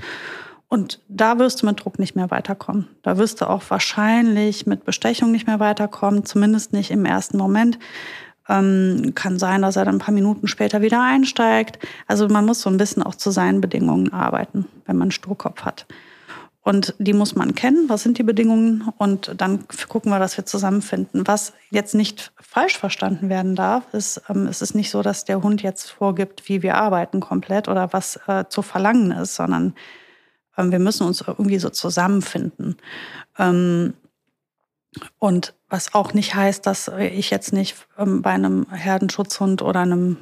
Und da wirst du mit Druck nicht mehr weiterkommen. Da wirst du auch wahrscheinlich mit Bestechung nicht mehr weiterkommen, zumindest nicht im ersten Moment. Ähm, kann sein, dass er dann ein paar Minuten später wieder einsteigt. Also man muss so ein bisschen auch zu seinen Bedingungen arbeiten, wenn man einen Sturkopf hat. Und die muss man kennen. Was sind die Bedingungen? Und dann gucken wir, dass wir zusammenfinden. Was jetzt nicht falsch verstanden werden darf, ist, ähm, es ist nicht so, dass der Hund jetzt vorgibt, wie wir arbeiten komplett oder was äh, zu verlangen ist, sondern wir müssen uns irgendwie so zusammenfinden. Ähm, und was auch nicht heißt, dass ich jetzt nicht ähm, bei einem Herdenschutzhund oder einem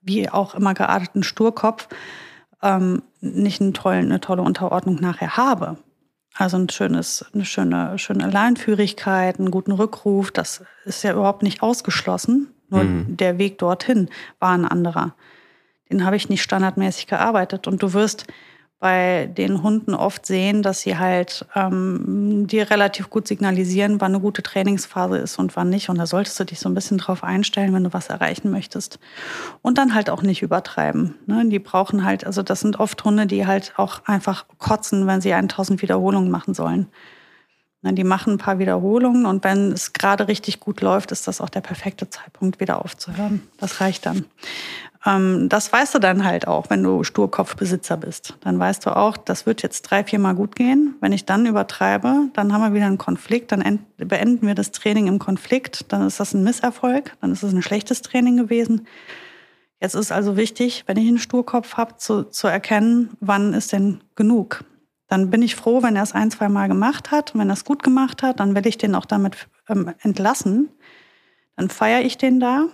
wie auch immer gearteten Sturkopf nicht einen tollen, eine tolle Unterordnung nachher habe. Also ein schönes, eine schöne, schöne Leinführigkeit, einen guten Rückruf, das ist ja überhaupt nicht ausgeschlossen. Nur mhm. der Weg dorthin war ein anderer. Den habe ich nicht standardmäßig gearbeitet. Und du wirst bei den Hunden oft sehen, dass sie halt ähm, dir relativ gut signalisieren, wann eine gute Trainingsphase ist und wann nicht. Und da solltest du dich so ein bisschen drauf einstellen, wenn du was erreichen möchtest. Und dann halt auch nicht übertreiben. Ne? Die brauchen halt, also das sind oft Hunde, die halt auch einfach kotzen, wenn sie 1000 Wiederholungen machen sollen. Ne? Die machen ein paar Wiederholungen und wenn es gerade richtig gut läuft, ist das auch der perfekte Zeitpunkt, wieder aufzuhören. Das reicht dann. Ähm, das weißt du dann halt auch, wenn du Sturkopfbesitzer bist. Dann weißt du auch, das wird jetzt drei, vier Mal gut gehen. Wenn ich dann übertreibe, dann haben wir wieder einen Konflikt, dann beenden wir das Training im Konflikt, dann ist das ein Misserfolg, dann ist es ein schlechtes Training gewesen. Jetzt ist also wichtig, wenn ich einen Sturkopf habe, zu, zu erkennen, wann ist denn genug. Dann bin ich froh, wenn er es ein, zwei Mal gemacht hat. Und wenn er es gut gemacht hat, dann will ich den auch damit ähm, entlassen. Dann feiere ich den da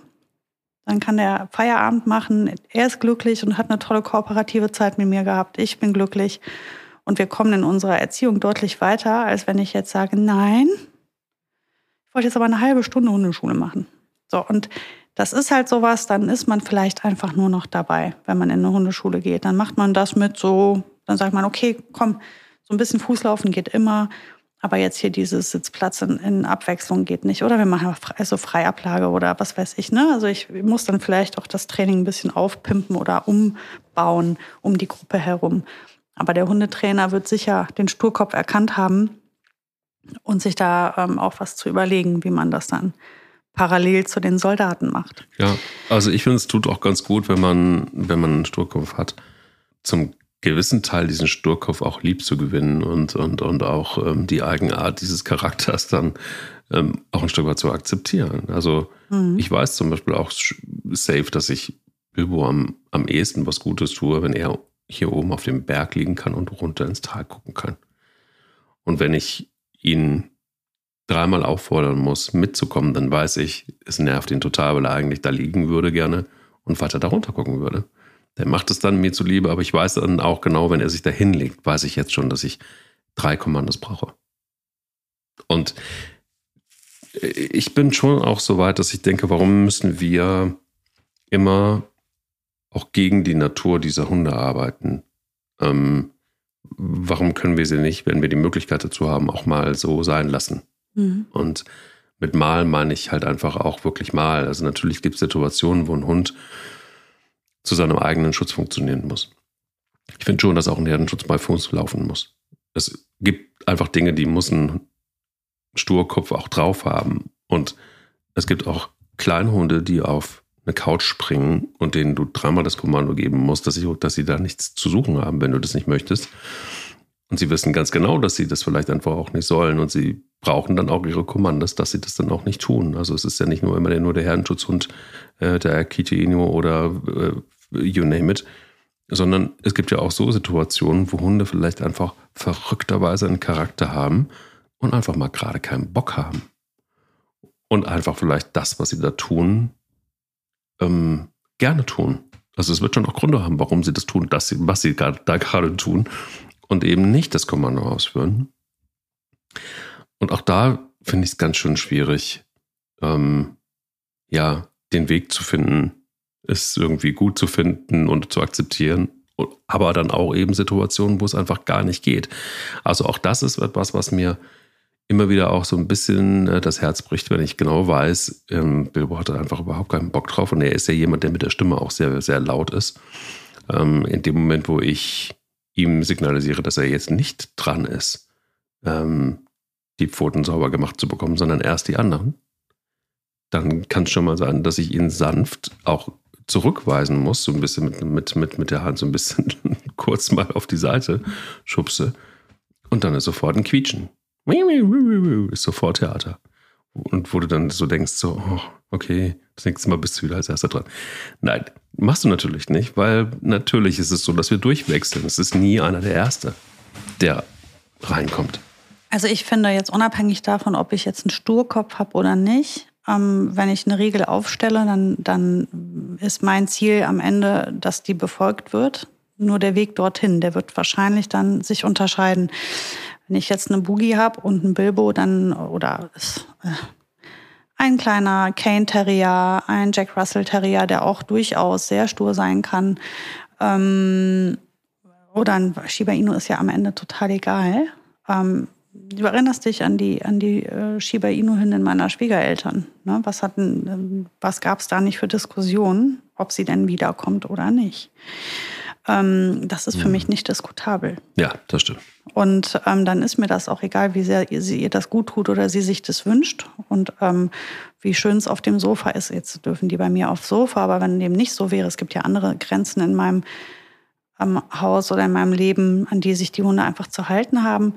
dann kann der Feierabend machen. Er ist glücklich und hat eine tolle kooperative Zeit mit mir gehabt. Ich bin glücklich. Und wir kommen in unserer Erziehung deutlich weiter, als wenn ich jetzt sage, nein, ich wollte jetzt aber eine halbe Stunde Hundeschule machen. So, und das ist halt sowas, dann ist man vielleicht einfach nur noch dabei, wenn man in eine Hundeschule geht. Dann macht man das mit so, dann sagt man, okay, komm, so ein bisschen Fußlaufen geht immer. Aber jetzt hier dieses Sitzplatz in, in Abwechslung geht nicht. Oder wir machen also Freiablage oder was weiß ich. Ne? Also ich muss dann vielleicht auch das Training ein bisschen aufpimpen oder umbauen um die Gruppe herum. Aber der Hundetrainer wird sicher den Sturkopf erkannt haben und sich da ähm, auch was zu überlegen, wie man das dann parallel zu den Soldaten macht. Ja, also ich finde, es tut auch ganz gut, wenn man, wenn man einen Sturkopf hat, zum gewissen Teil diesen Sturkopf auch lieb zu gewinnen und, und, und auch ähm, die Eigenart dieses Charakters dann ähm, auch ein Stück weit zu akzeptieren. Also mhm. ich weiß zum Beispiel auch safe, dass ich Bilbo am, am ehesten was Gutes tue, wenn er hier oben auf dem Berg liegen kann und runter ins Tal gucken kann. Und wenn ich ihn dreimal auffordern muss, mitzukommen, dann weiß ich, es nervt ihn total, weil er eigentlich da liegen würde gerne und weiter da runter gucken würde. Der macht es dann mir zuliebe, aber ich weiß dann auch genau, wenn er sich da hinlegt, weiß ich jetzt schon, dass ich drei Kommandos brauche. Und ich bin schon auch so weit, dass ich denke, warum müssen wir immer auch gegen die Natur dieser Hunde arbeiten? Ähm, warum können wir sie nicht, wenn wir die Möglichkeit dazu haben, auch mal so sein lassen? Mhm. Und mit mal meine ich halt einfach auch wirklich mal. Also natürlich gibt es Situationen, wo ein Hund zu seinem eigenen Schutz funktionieren muss. Ich finde schon, dass auch ein Herdenschutz bei Fuß laufen muss. Es gibt einfach Dinge, die muss ein Sturkopf auch drauf haben. Und es gibt auch Kleinhunde, die auf eine Couch springen und denen du dreimal das Kommando geben musst, dass sie, dass sie da nichts zu suchen haben, wenn du das nicht möchtest. Und sie wissen ganz genau, dass sie das vielleicht einfach auch nicht sollen. Und sie brauchen dann auch ihre Kommandos, dass sie das dann auch nicht tun. Also es ist ja nicht nur immer der, nur der Herdenschutzhund, äh, der Inu oder äh, you name it. Sondern es gibt ja auch so Situationen, wo Hunde vielleicht einfach verrückterweise einen Charakter haben und einfach mal gerade keinen Bock haben. Und einfach vielleicht das, was sie da tun, ähm, gerne tun. Also es wird schon auch Gründe haben, warum sie das tun, dass sie, was sie da gerade tun und eben nicht das Kommando ausführen. Und auch da finde ich es ganz schön schwierig, ähm, ja, den Weg zu finden, es irgendwie gut zu finden und zu akzeptieren. Aber dann auch eben Situationen, wo es einfach gar nicht geht. Also auch das ist etwas, was mir immer wieder auch so ein bisschen äh, das Herz bricht, wenn ich genau weiß, ähm, Bilbo hat einfach überhaupt keinen Bock drauf. Und er ist ja jemand, der mit der Stimme auch sehr, sehr laut ist. Ähm, in dem Moment, wo ich ihm signalisiere, dass er jetzt nicht dran ist, ähm, die Pfoten sauber gemacht zu bekommen, sondern erst die anderen, dann kann es schon mal sein, dass ich ihn sanft auch zurückweisen muss, so ein bisschen mit, mit, mit, mit der Hand so ein bisschen kurz mal auf die Seite schubse. Und dann ist sofort ein Quietschen. Ist sofort Theater. Und wo du dann so denkst, so, oh, okay, das nächste Mal bist du wieder als erster dran. Nein, machst du natürlich nicht, weil natürlich ist es so, dass wir durchwechseln. Es ist nie einer der Erste, der reinkommt. Also ich finde jetzt unabhängig davon, ob ich jetzt einen Sturkopf habe oder nicht, wenn ich eine Regel aufstelle, dann, dann ist mein Ziel am Ende, dass die befolgt wird. Nur der Weg dorthin, der wird wahrscheinlich dann sich unterscheiden. Wenn ich jetzt eine Boogie habe und einen Bilbo, dann oder äh, ein kleiner Cane Terrier, ein Jack Russell Terrier, der auch durchaus sehr stur sein kann. Ähm, oder ein Shiba Inu ist ja am Ende total egal. Ähm, du erinnerst dich an die, an die äh, Shiba Inu-Hündin meiner Schwiegereltern. Ne? Was, hatten, was gab es da nicht für Diskussionen, ob sie denn wiederkommt oder nicht? Ähm, das ist für mhm. mich nicht diskutabel. Ja, das stimmt. Und ähm, dann ist mir das auch egal, wie sehr sie ihr das gut tut oder sie sich das wünscht und ähm, wie schön es auf dem Sofa ist. Jetzt dürfen die bei mir aufs Sofa, aber wenn dem nicht so wäre, es gibt ja andere Grenzen in meinem ähm, Haus oder in meinem Leben, an die sich die Hunde einfach zu halten haben.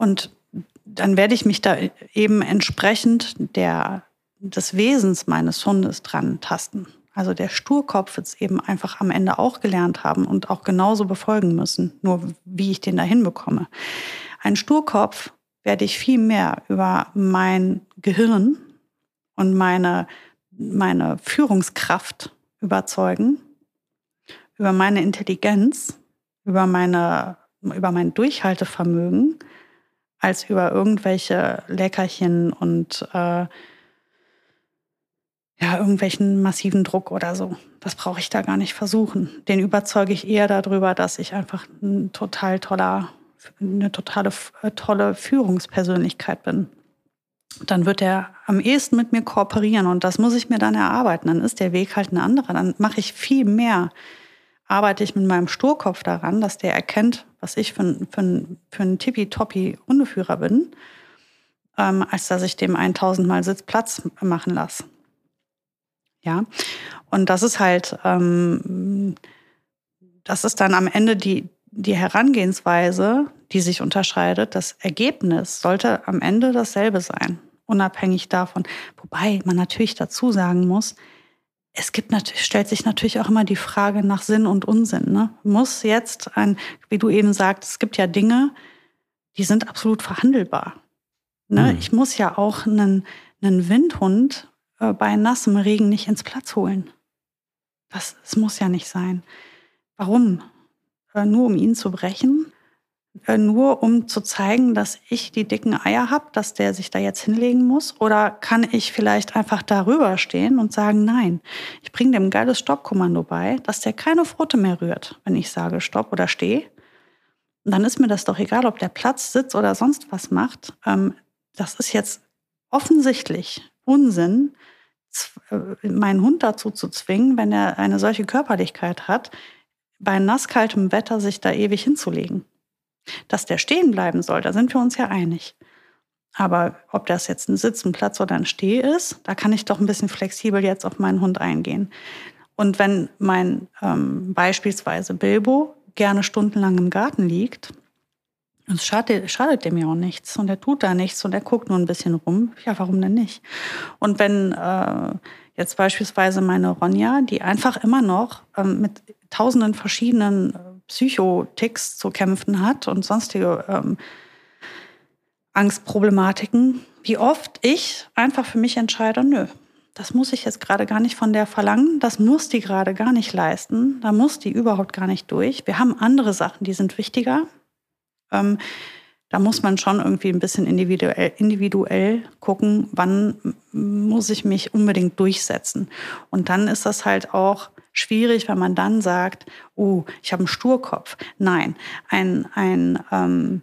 Und dann werde ich mich da eben entsprechend der, des Wesens meines Hundes dran tasten. Also der Sturkopf wird es eben einfach am Ende auch gelernt haben und auch genauso befolgen müssen, nur wie ich den da hinbekomme. Ein Sturkopf werde ich viel mehr über mein Gehirn und meine, meine Führungskraft überzeugen, über meine Intelligenz, über, meine, über mein Durchhaltevermögen, als über irgendwelche Leckerchen und äh, ja, irgendwelchen massiven Druck oder so. Das brauche ich da gar nicht versuchen. Den überzeuge ich eher darüber, dass ich einfach ein total toller eine totale äh, tolle Führungspersönlichkeit bin, dann wird er am ehesten mit mir kooperieren und das muss ich mir dann erarbeiten. Dann ist der Weg halt ein anderer. Dann mache ich viel mehr, arbeite ich mit meinem Sturkopf daran, dass der erkennt, was ich für, für, für ein tippitoppi Hundeführer bin, ähm, als dass ich dem 1000 Mal Sitzplatz machen lasse. Ja, und das ist halt, ähm, das ist dann am Ende die, die Herangehensweise, die sich unterscheidet. Das Ergebnis sollte am Ende dasselbe sein, unabhängig davon. Wobei man natürlich dazu sagen muss, es gibt natürlich, stellt sich natürlich auch immer die Frage nach Sinn und Unsinn. Ne? Muss jetzt ein, wie du eben sagst, es gibt ja Dinge, die sind absolut verhandelbar. Ne? Mhm. Ich muss ja auch einen, einen Windhund äh, bei nassem Regen nicht ins Platz holen. Das, das muss ja nicht sein. Warum? Äh, nur um ihn zu brechen? Äh, nur um zu zeigen, dass ich die dicken Eier habe, dass der sich da jetzt hinlegen muss? Oder kann ich vielleicht einfach darüber stehen und sagen, nein, ich bringe dem geiles Stoppkommando bei, dass der keine Pfote mehr rührt, wenn ich sage Stopp oder steh. Und dann ist mir das doch egal, ob der Platz, Sitz oder sonst was macht. Ähm, das ist jetzt offensichtlich Unsinn, äh, meinen Hund dazu zu zwingen, wenn er eine solche Körperlichkeit hat, bei nasskaltem Wetter sich da ewig hinzulegen. Dass der stehen bleiben soll, da sind wir uns ja einig. Aber ob das jetzt ein Sitz, ein Platz oder ein Steh ist, da kann ich doch ein bisschen flexibel jetzt auf meinen Hund eingehen. Und wenn mein ähm, beispielsweise Bilbo gerne stundenlang im Garten liegt, es schadet, schadet dem ja auch nichts und er tut da nichts und er guckt nur ein bisschen rum. Ja, warum denn nicht? Und wenn äh, jetzt beispielsweise meine Ronja, die einfach immer noch ähm, mit tausenden verschiedenen Psychoticks zu kämpfen hat und sonstige ähm, Angstproblematiken, wie oft ich einfach für mich entscheide, nö, das muss ich jetzt gerade gar nicht von der verlangen, das muss die gerade gar nicht leisten, da muss die überhaupt gar nicht durch. Wir haben andere Sachen, die sind wichtiger. Ähm, da muss man schon irgendwie ein bisschen individuell, individuell gucken, wann muss ich mich unbedingt durchsetzen. Und dann ist das halt auch schwierig, wenn man dann sagt, oh, ich habe einen Sturkopf. Nein, ein, ein ähm,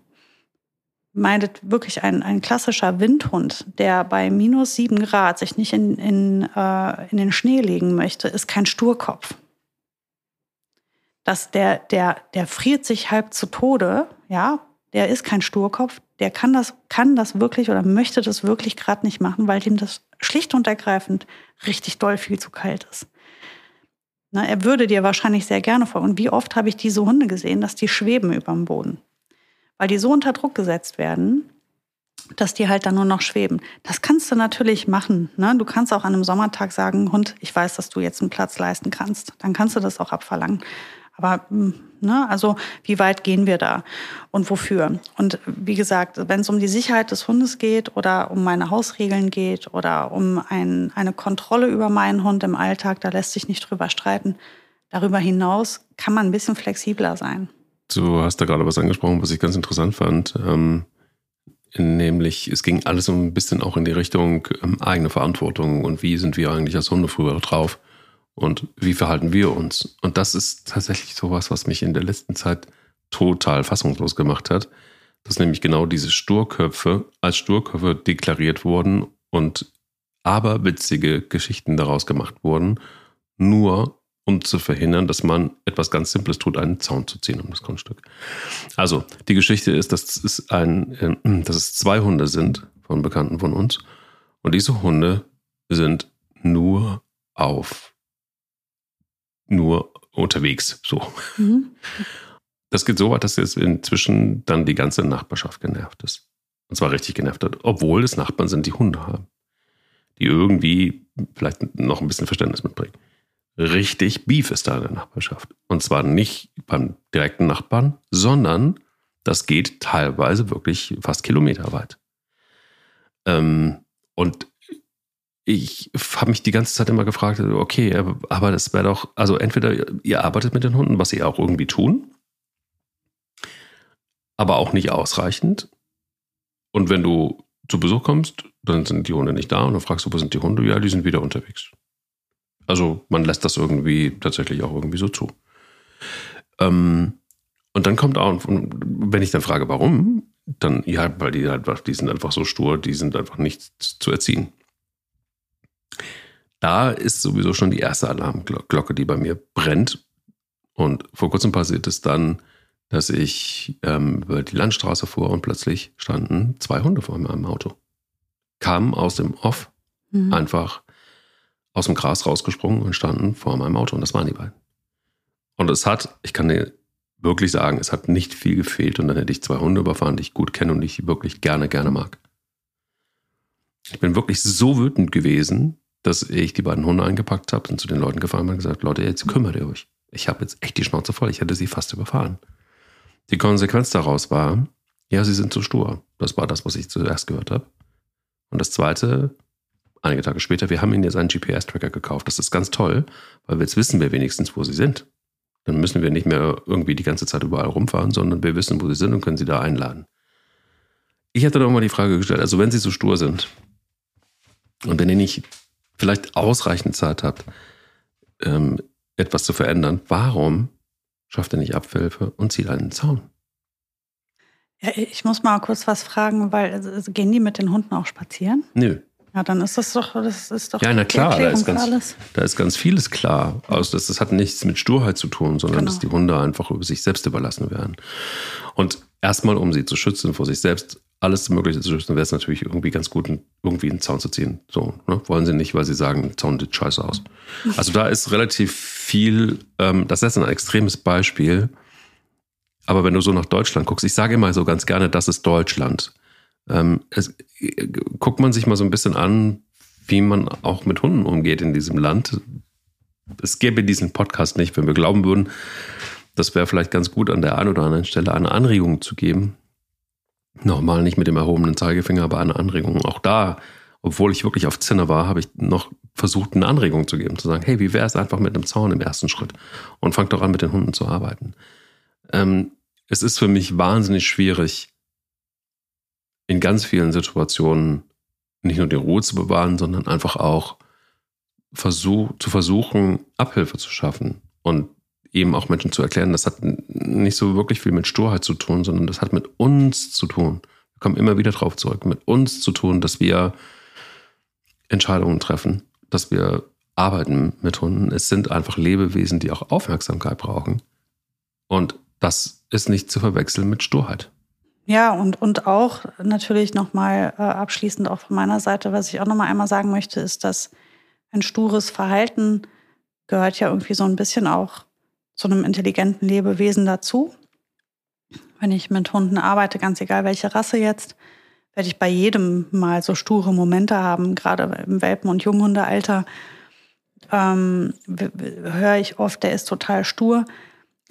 meidet wirklich ein, ein klassischer Windhund, der bei minus sieben Grad sich nicht in, in, äh, in den Schnee legen möchte, ist kein Sturkopf. Dass der, der, der friert sich halb zu Tode, ja, der ist kein Sturkopf, der kann das, kann das wirklich oder möchte das wirklich gerade nicht machen, weil ihm das schlicht und ergreifend richtig doll viel zu kalt ist. Na, er würde dir wahrscheinlich sehr gerne folgen. Und wie oft habe ich diese Hunde gesehen, dass die schweben über dem Boden? Weil die so unter Druck gesetzt werden, dass die halt dann nur noch schweben. Das kannst du natürlich machen. Ne? Du kannst auch an einem Sommertag sagen, Hund, ich weiß, dass du jetzt einen Platz leisten kannst. Dann kannst du das auch abverlangen. Aber hm, ne, also wie weit gehen wir da und wofür? Und wie gesagt, wenn es um die Sicherheit des Hundes geht oder um meine Hausregeln geht oder um ein, eine Kontrolle über meinen Hund im Alltag, da lässt sich nicht drüber streiten. Darüber hinaus kann man ein bisschen flexibler sein. Du hast da gerade was angesprochen, was ich ganz interessant fand. Ähm, nämlich, es ging alles so ein bisschen auch in die Richtung ähm, eigene Verantwortung und wie sind wir eigentlich als Hunde früher drauf und wie verhalten wir uns. Und das ist tatsächlich sowas, was mich in der letzten Zeit total fassungslos gemacht hat, dass nämlich genau diese Sturköpfe als Sturköpfe deklariert wurden und aberwitzige Geschichten daraus gemacht wurden, nur um zu verhindern, dass man etwas ganz Simples tut, einen Zaun zu ziehen um das Grundstück. Also, die Geschichte ist, dass es, ein, äh, dass es zwei Hunde sind von Bekannten von uns und diese Hunde sind nur auf nur unterwegs. So. Mhm. Das geht so weit, dass jetzt inzwischen dann die ganze Nachbarschaft genervt ist. Und zwar richtig genervt hat, obwohl es Nachbarn sind, die Hunde haben. Die irgendwie vielleicht noch ein bisschen Verständnis mitbringen. Richtig Beef ist da in der Nachbarschaft. Und zwar nicht beim direkten Nachbarn, sondern das geht teilweise wirklich fast kilometerweit. Ähm, und ich habe mich die ganze Zeit immer gefragt, okay, aber das wäre doch, also entweder ihr arbeitet mit den Hunden, was sie auch irgendwie tun, aber auch nicht ausreichend. Und wenn du zu Besuch kommst, dann sind die Hunde nicht da und dann fragst du, wo sind die Hunde? Ja, die sind wieder unterwegs. Also man lässt das irgendwie tatsächlich auch irgendwie so zu. Ähm, Und dann kommt auch, wenn ich dann frage, warum, dann, ja, weil die einfach, die sind einfach so stur, die sind einfach nicht zu erziehen. Da ist sowieso schon die erste Alarmglocke, die bei mir brennt. Und vor kurzem passiert es dann, dass ich ähm, über die Landstraße fuhr und plötzlich standen zwei Hunde vor meinem Auto. Kamen aus dem Off, mhm. einfach aus dem Gras rausgesprungen und standen vor meinem Auto. Und das waren die beiden. Und es hat, ich kann dir wirklich sagen, es hat nicht viel gefehlt und dann hätte ich zwei Hunde überfahren, die ich gut kenne und die ich wirklich gerne, gerne mag. Ich bin wirklich so wütend gewesen, dass ich die beiden Hunde eingepackt habe und zu den Leuten gefahren bin und gesagt, Leute, jetzt kümmert ihr euch. Ich habe jetzt echt die Schnauze voll. Ich hätte sie fast überfahren. Die Konsequenz daraus war, ja, sie sind zu stur. Das war das, was ich zuerst gehört habe. Und das Zweite, einige Tage später, wir haben ihnen jetzt einen GPS-Tracker gekauft. Das ist ganz toll, weil jetzt wissen wir wenigstens, wo sie sind. Dann müssen wir nicht mehr irgendwie die ganze Zeit überall rumfahren, sondern wir wissen, wo sie sind und können sie da einladen. Ich hätte doch mal die Frage gestellt, also wenn sie so stur sind und wenn ihr nicht vielleicht ausreichend Zeit habt, ähm, etwas zu verändern, warum schafft ihr nicht Abhilfe und zieht einen Zaun? Ja, ich muss mal kurz was fragen, weil also, gehen die mit den Hunden auch spazieren? Nö. Ja, dann ist das doch, das ist doch. Ja, na klar, da ist, ganz, da ist ganz vieles klar. Also das, das hat nichts mit Sturheit zu tun, sondern genau. dass die Hunde einfach über sich selbst überlassen werden. Und erstmal, um sie zu schützen vor sich selbst, alles Mögliche zu schützen, wäre es natürlich irgendwie ganz gut, irgendwie einen Zaun zu ziehen. So, ne? Wollen sie nicht, weil sie sagen, Zaun sieht scheiße aus. Also da ist relativ viel, ähm, das ist ein extremes Beispiel. Aber wenn du so nach Deutschland guckst, ich sage immer so ganz gerne, das ist Deutschland ähm, es, guckt man sich mal so ein bisschen an, wie man auch mit Hunden umgeht in diesem Land. Es gäbe diesen Podcast nicht, wenn wir glauben würden, das wäre vielleicht ganz gut, an der einen oder anderen Stelle eine Anregung zu geben. Nochmal nicht mit dem erhobenen Zeigefinger, aber eine Anregung. Auch da, obwohl ich wirklich auf Zinne war, habe ich noch versucht, eine Anregung zu geben, zu sagen, hey, wie wäre es einfach mit einem Zaun im ersten Schritt? Und fangt doch an, mit den Hunden zu arbeiten. Ähm, es ist für mich wahnsinnig schwierig, in ganz vielen Situationen nicht nur die Ruhe zu bewahren, sondern einfach auch versuch, zu versuchen, Abhilfe zu schaffen und eben auch Menschen zu erklären, das hat nicht so wirklich viel mit Sturheit zu tun, sondern das hat mit uns zu tun. Wir kommen immer wieder darauf zurück, mit uns zu tun, dass wir Entscheidungen treffen, dass wir arbeiten mit Hunden. Es sind einfach Lebewesen, die auch Aufmerksamkeit brauchen. Und das ist nicht zu verwechseln mit Sturheit. Ja, und, und auch natürlich nochmal äh, abschließend auch von meiner Seite, was ich auch nochmal einmal sagen möchte, ist, dass ein stures Verhalten gehört ja irgendwie so ein bisschen auch zu einem intelligenten Lebewesen dazu. Wenn ich mit Hunden arbeite, ganz egal welche Rasse jetzt, werde ich bei jedem mal so sture Momente haben, gerade im Welpen- und Junghundealter. Ähm, höre ich oft, der ist total stur.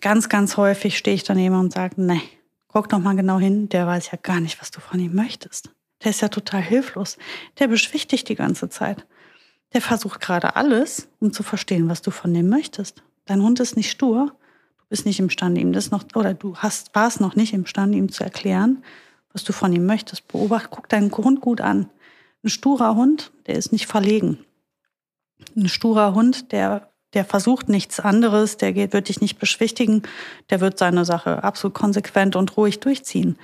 Ganz, ganz häufig stehe ich daneben und sage, nee, guck doch mal genau hin, der weiß ja gar nicht, was du von ihm möchtest. Der ist ja total hilflos. Der beschwichtigt die ganze Zeit. Der versucht gerade alles, um zu verstehen, was du von dem möchtest. Dein Hund ist nicht stur. Du bist nicht imstande, ihm das noch, oder du hast, warst noch nicht imstande, ihm zu erklären, was du von ihm möchtest. Beobacht, guck deinen Hund gut an. Ein sturer Hund, der ist nicht verlegen. Ein sturer Hund, der der versucht nichts anderes, der geht, wird dich nicht beschwichtigen, der wird seine Sache absolut konsequent und ruhig durchziehen.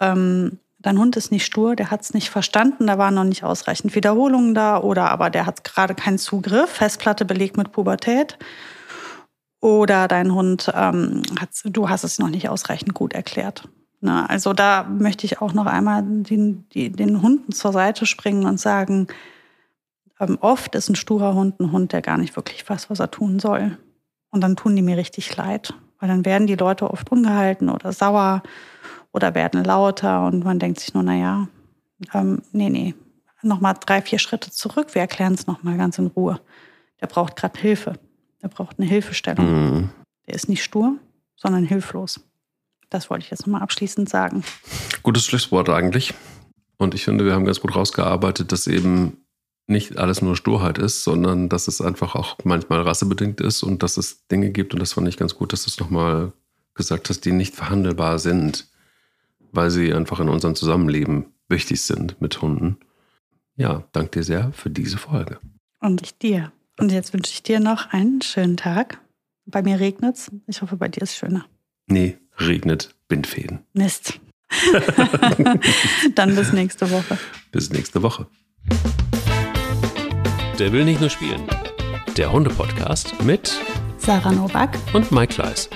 Ähm, dein Hund ist nicht stur, der hat es nicht verstanden, da waren noch nicht ausreichend Wiederholungen da oder aber der hat gerade keinen Zugriff, Festplatte belegt mit Pubertät. Oder dein Hund, ähm, hat, du hast es noch nicht ausreichend gut erklärt. Na, also da möchte ich auch noch einmal den, die, den Hunden zur Seite springen und sagen, ähm, oft ist ein sturer Hund ein Hund, der gar nicht wirklich weiß, was er tun soll. Und dann tun die mir richtig leid, weil dann werden die Leute oft ungehalten oder sauer oder werden lauter und man denkt sich nur, naja, ähm, nee, nee, nochmal drei, vier Schritte zurück, wir erklären es nochmal ganz in Ruhe. Der braucht gerade Hilfe. Der braucht eine Hilfestellung. Mhm. Der ist nicht stur, sondern hilflos. Das wollte ich jetzt nochmal abschließend sagen. Gutes Schlusswort eigentlich. Und ich finde, wir haben ganz gut rausgearbeitet, dass eben nicht alles nur Sturheit ist, sondern dass es einfach auch manchmal rassebedingt ist und dass es Dinge gibt, und das fand ich ganz gut, dass du es nochmal gesagt hast, die nicht verhandelbar sind, weil sie einfach in unserem Zusammenleben wichtig sind mit Hunden. Ja, danke dir sehr für diese Folge. Und ich dir. Und jetzt wünsche ich dir noch einen schönen Tag. Bei mir regnet es. Ich hoffe, bei dir ist es schöner. Nee, regnet Bindfäden. Mist. Dann bis nächste Woche. Bis nächste Woche. Der will nicht nur spielen. Der Hunde-Podcast mit Sarah Novak und Mike Kleiss.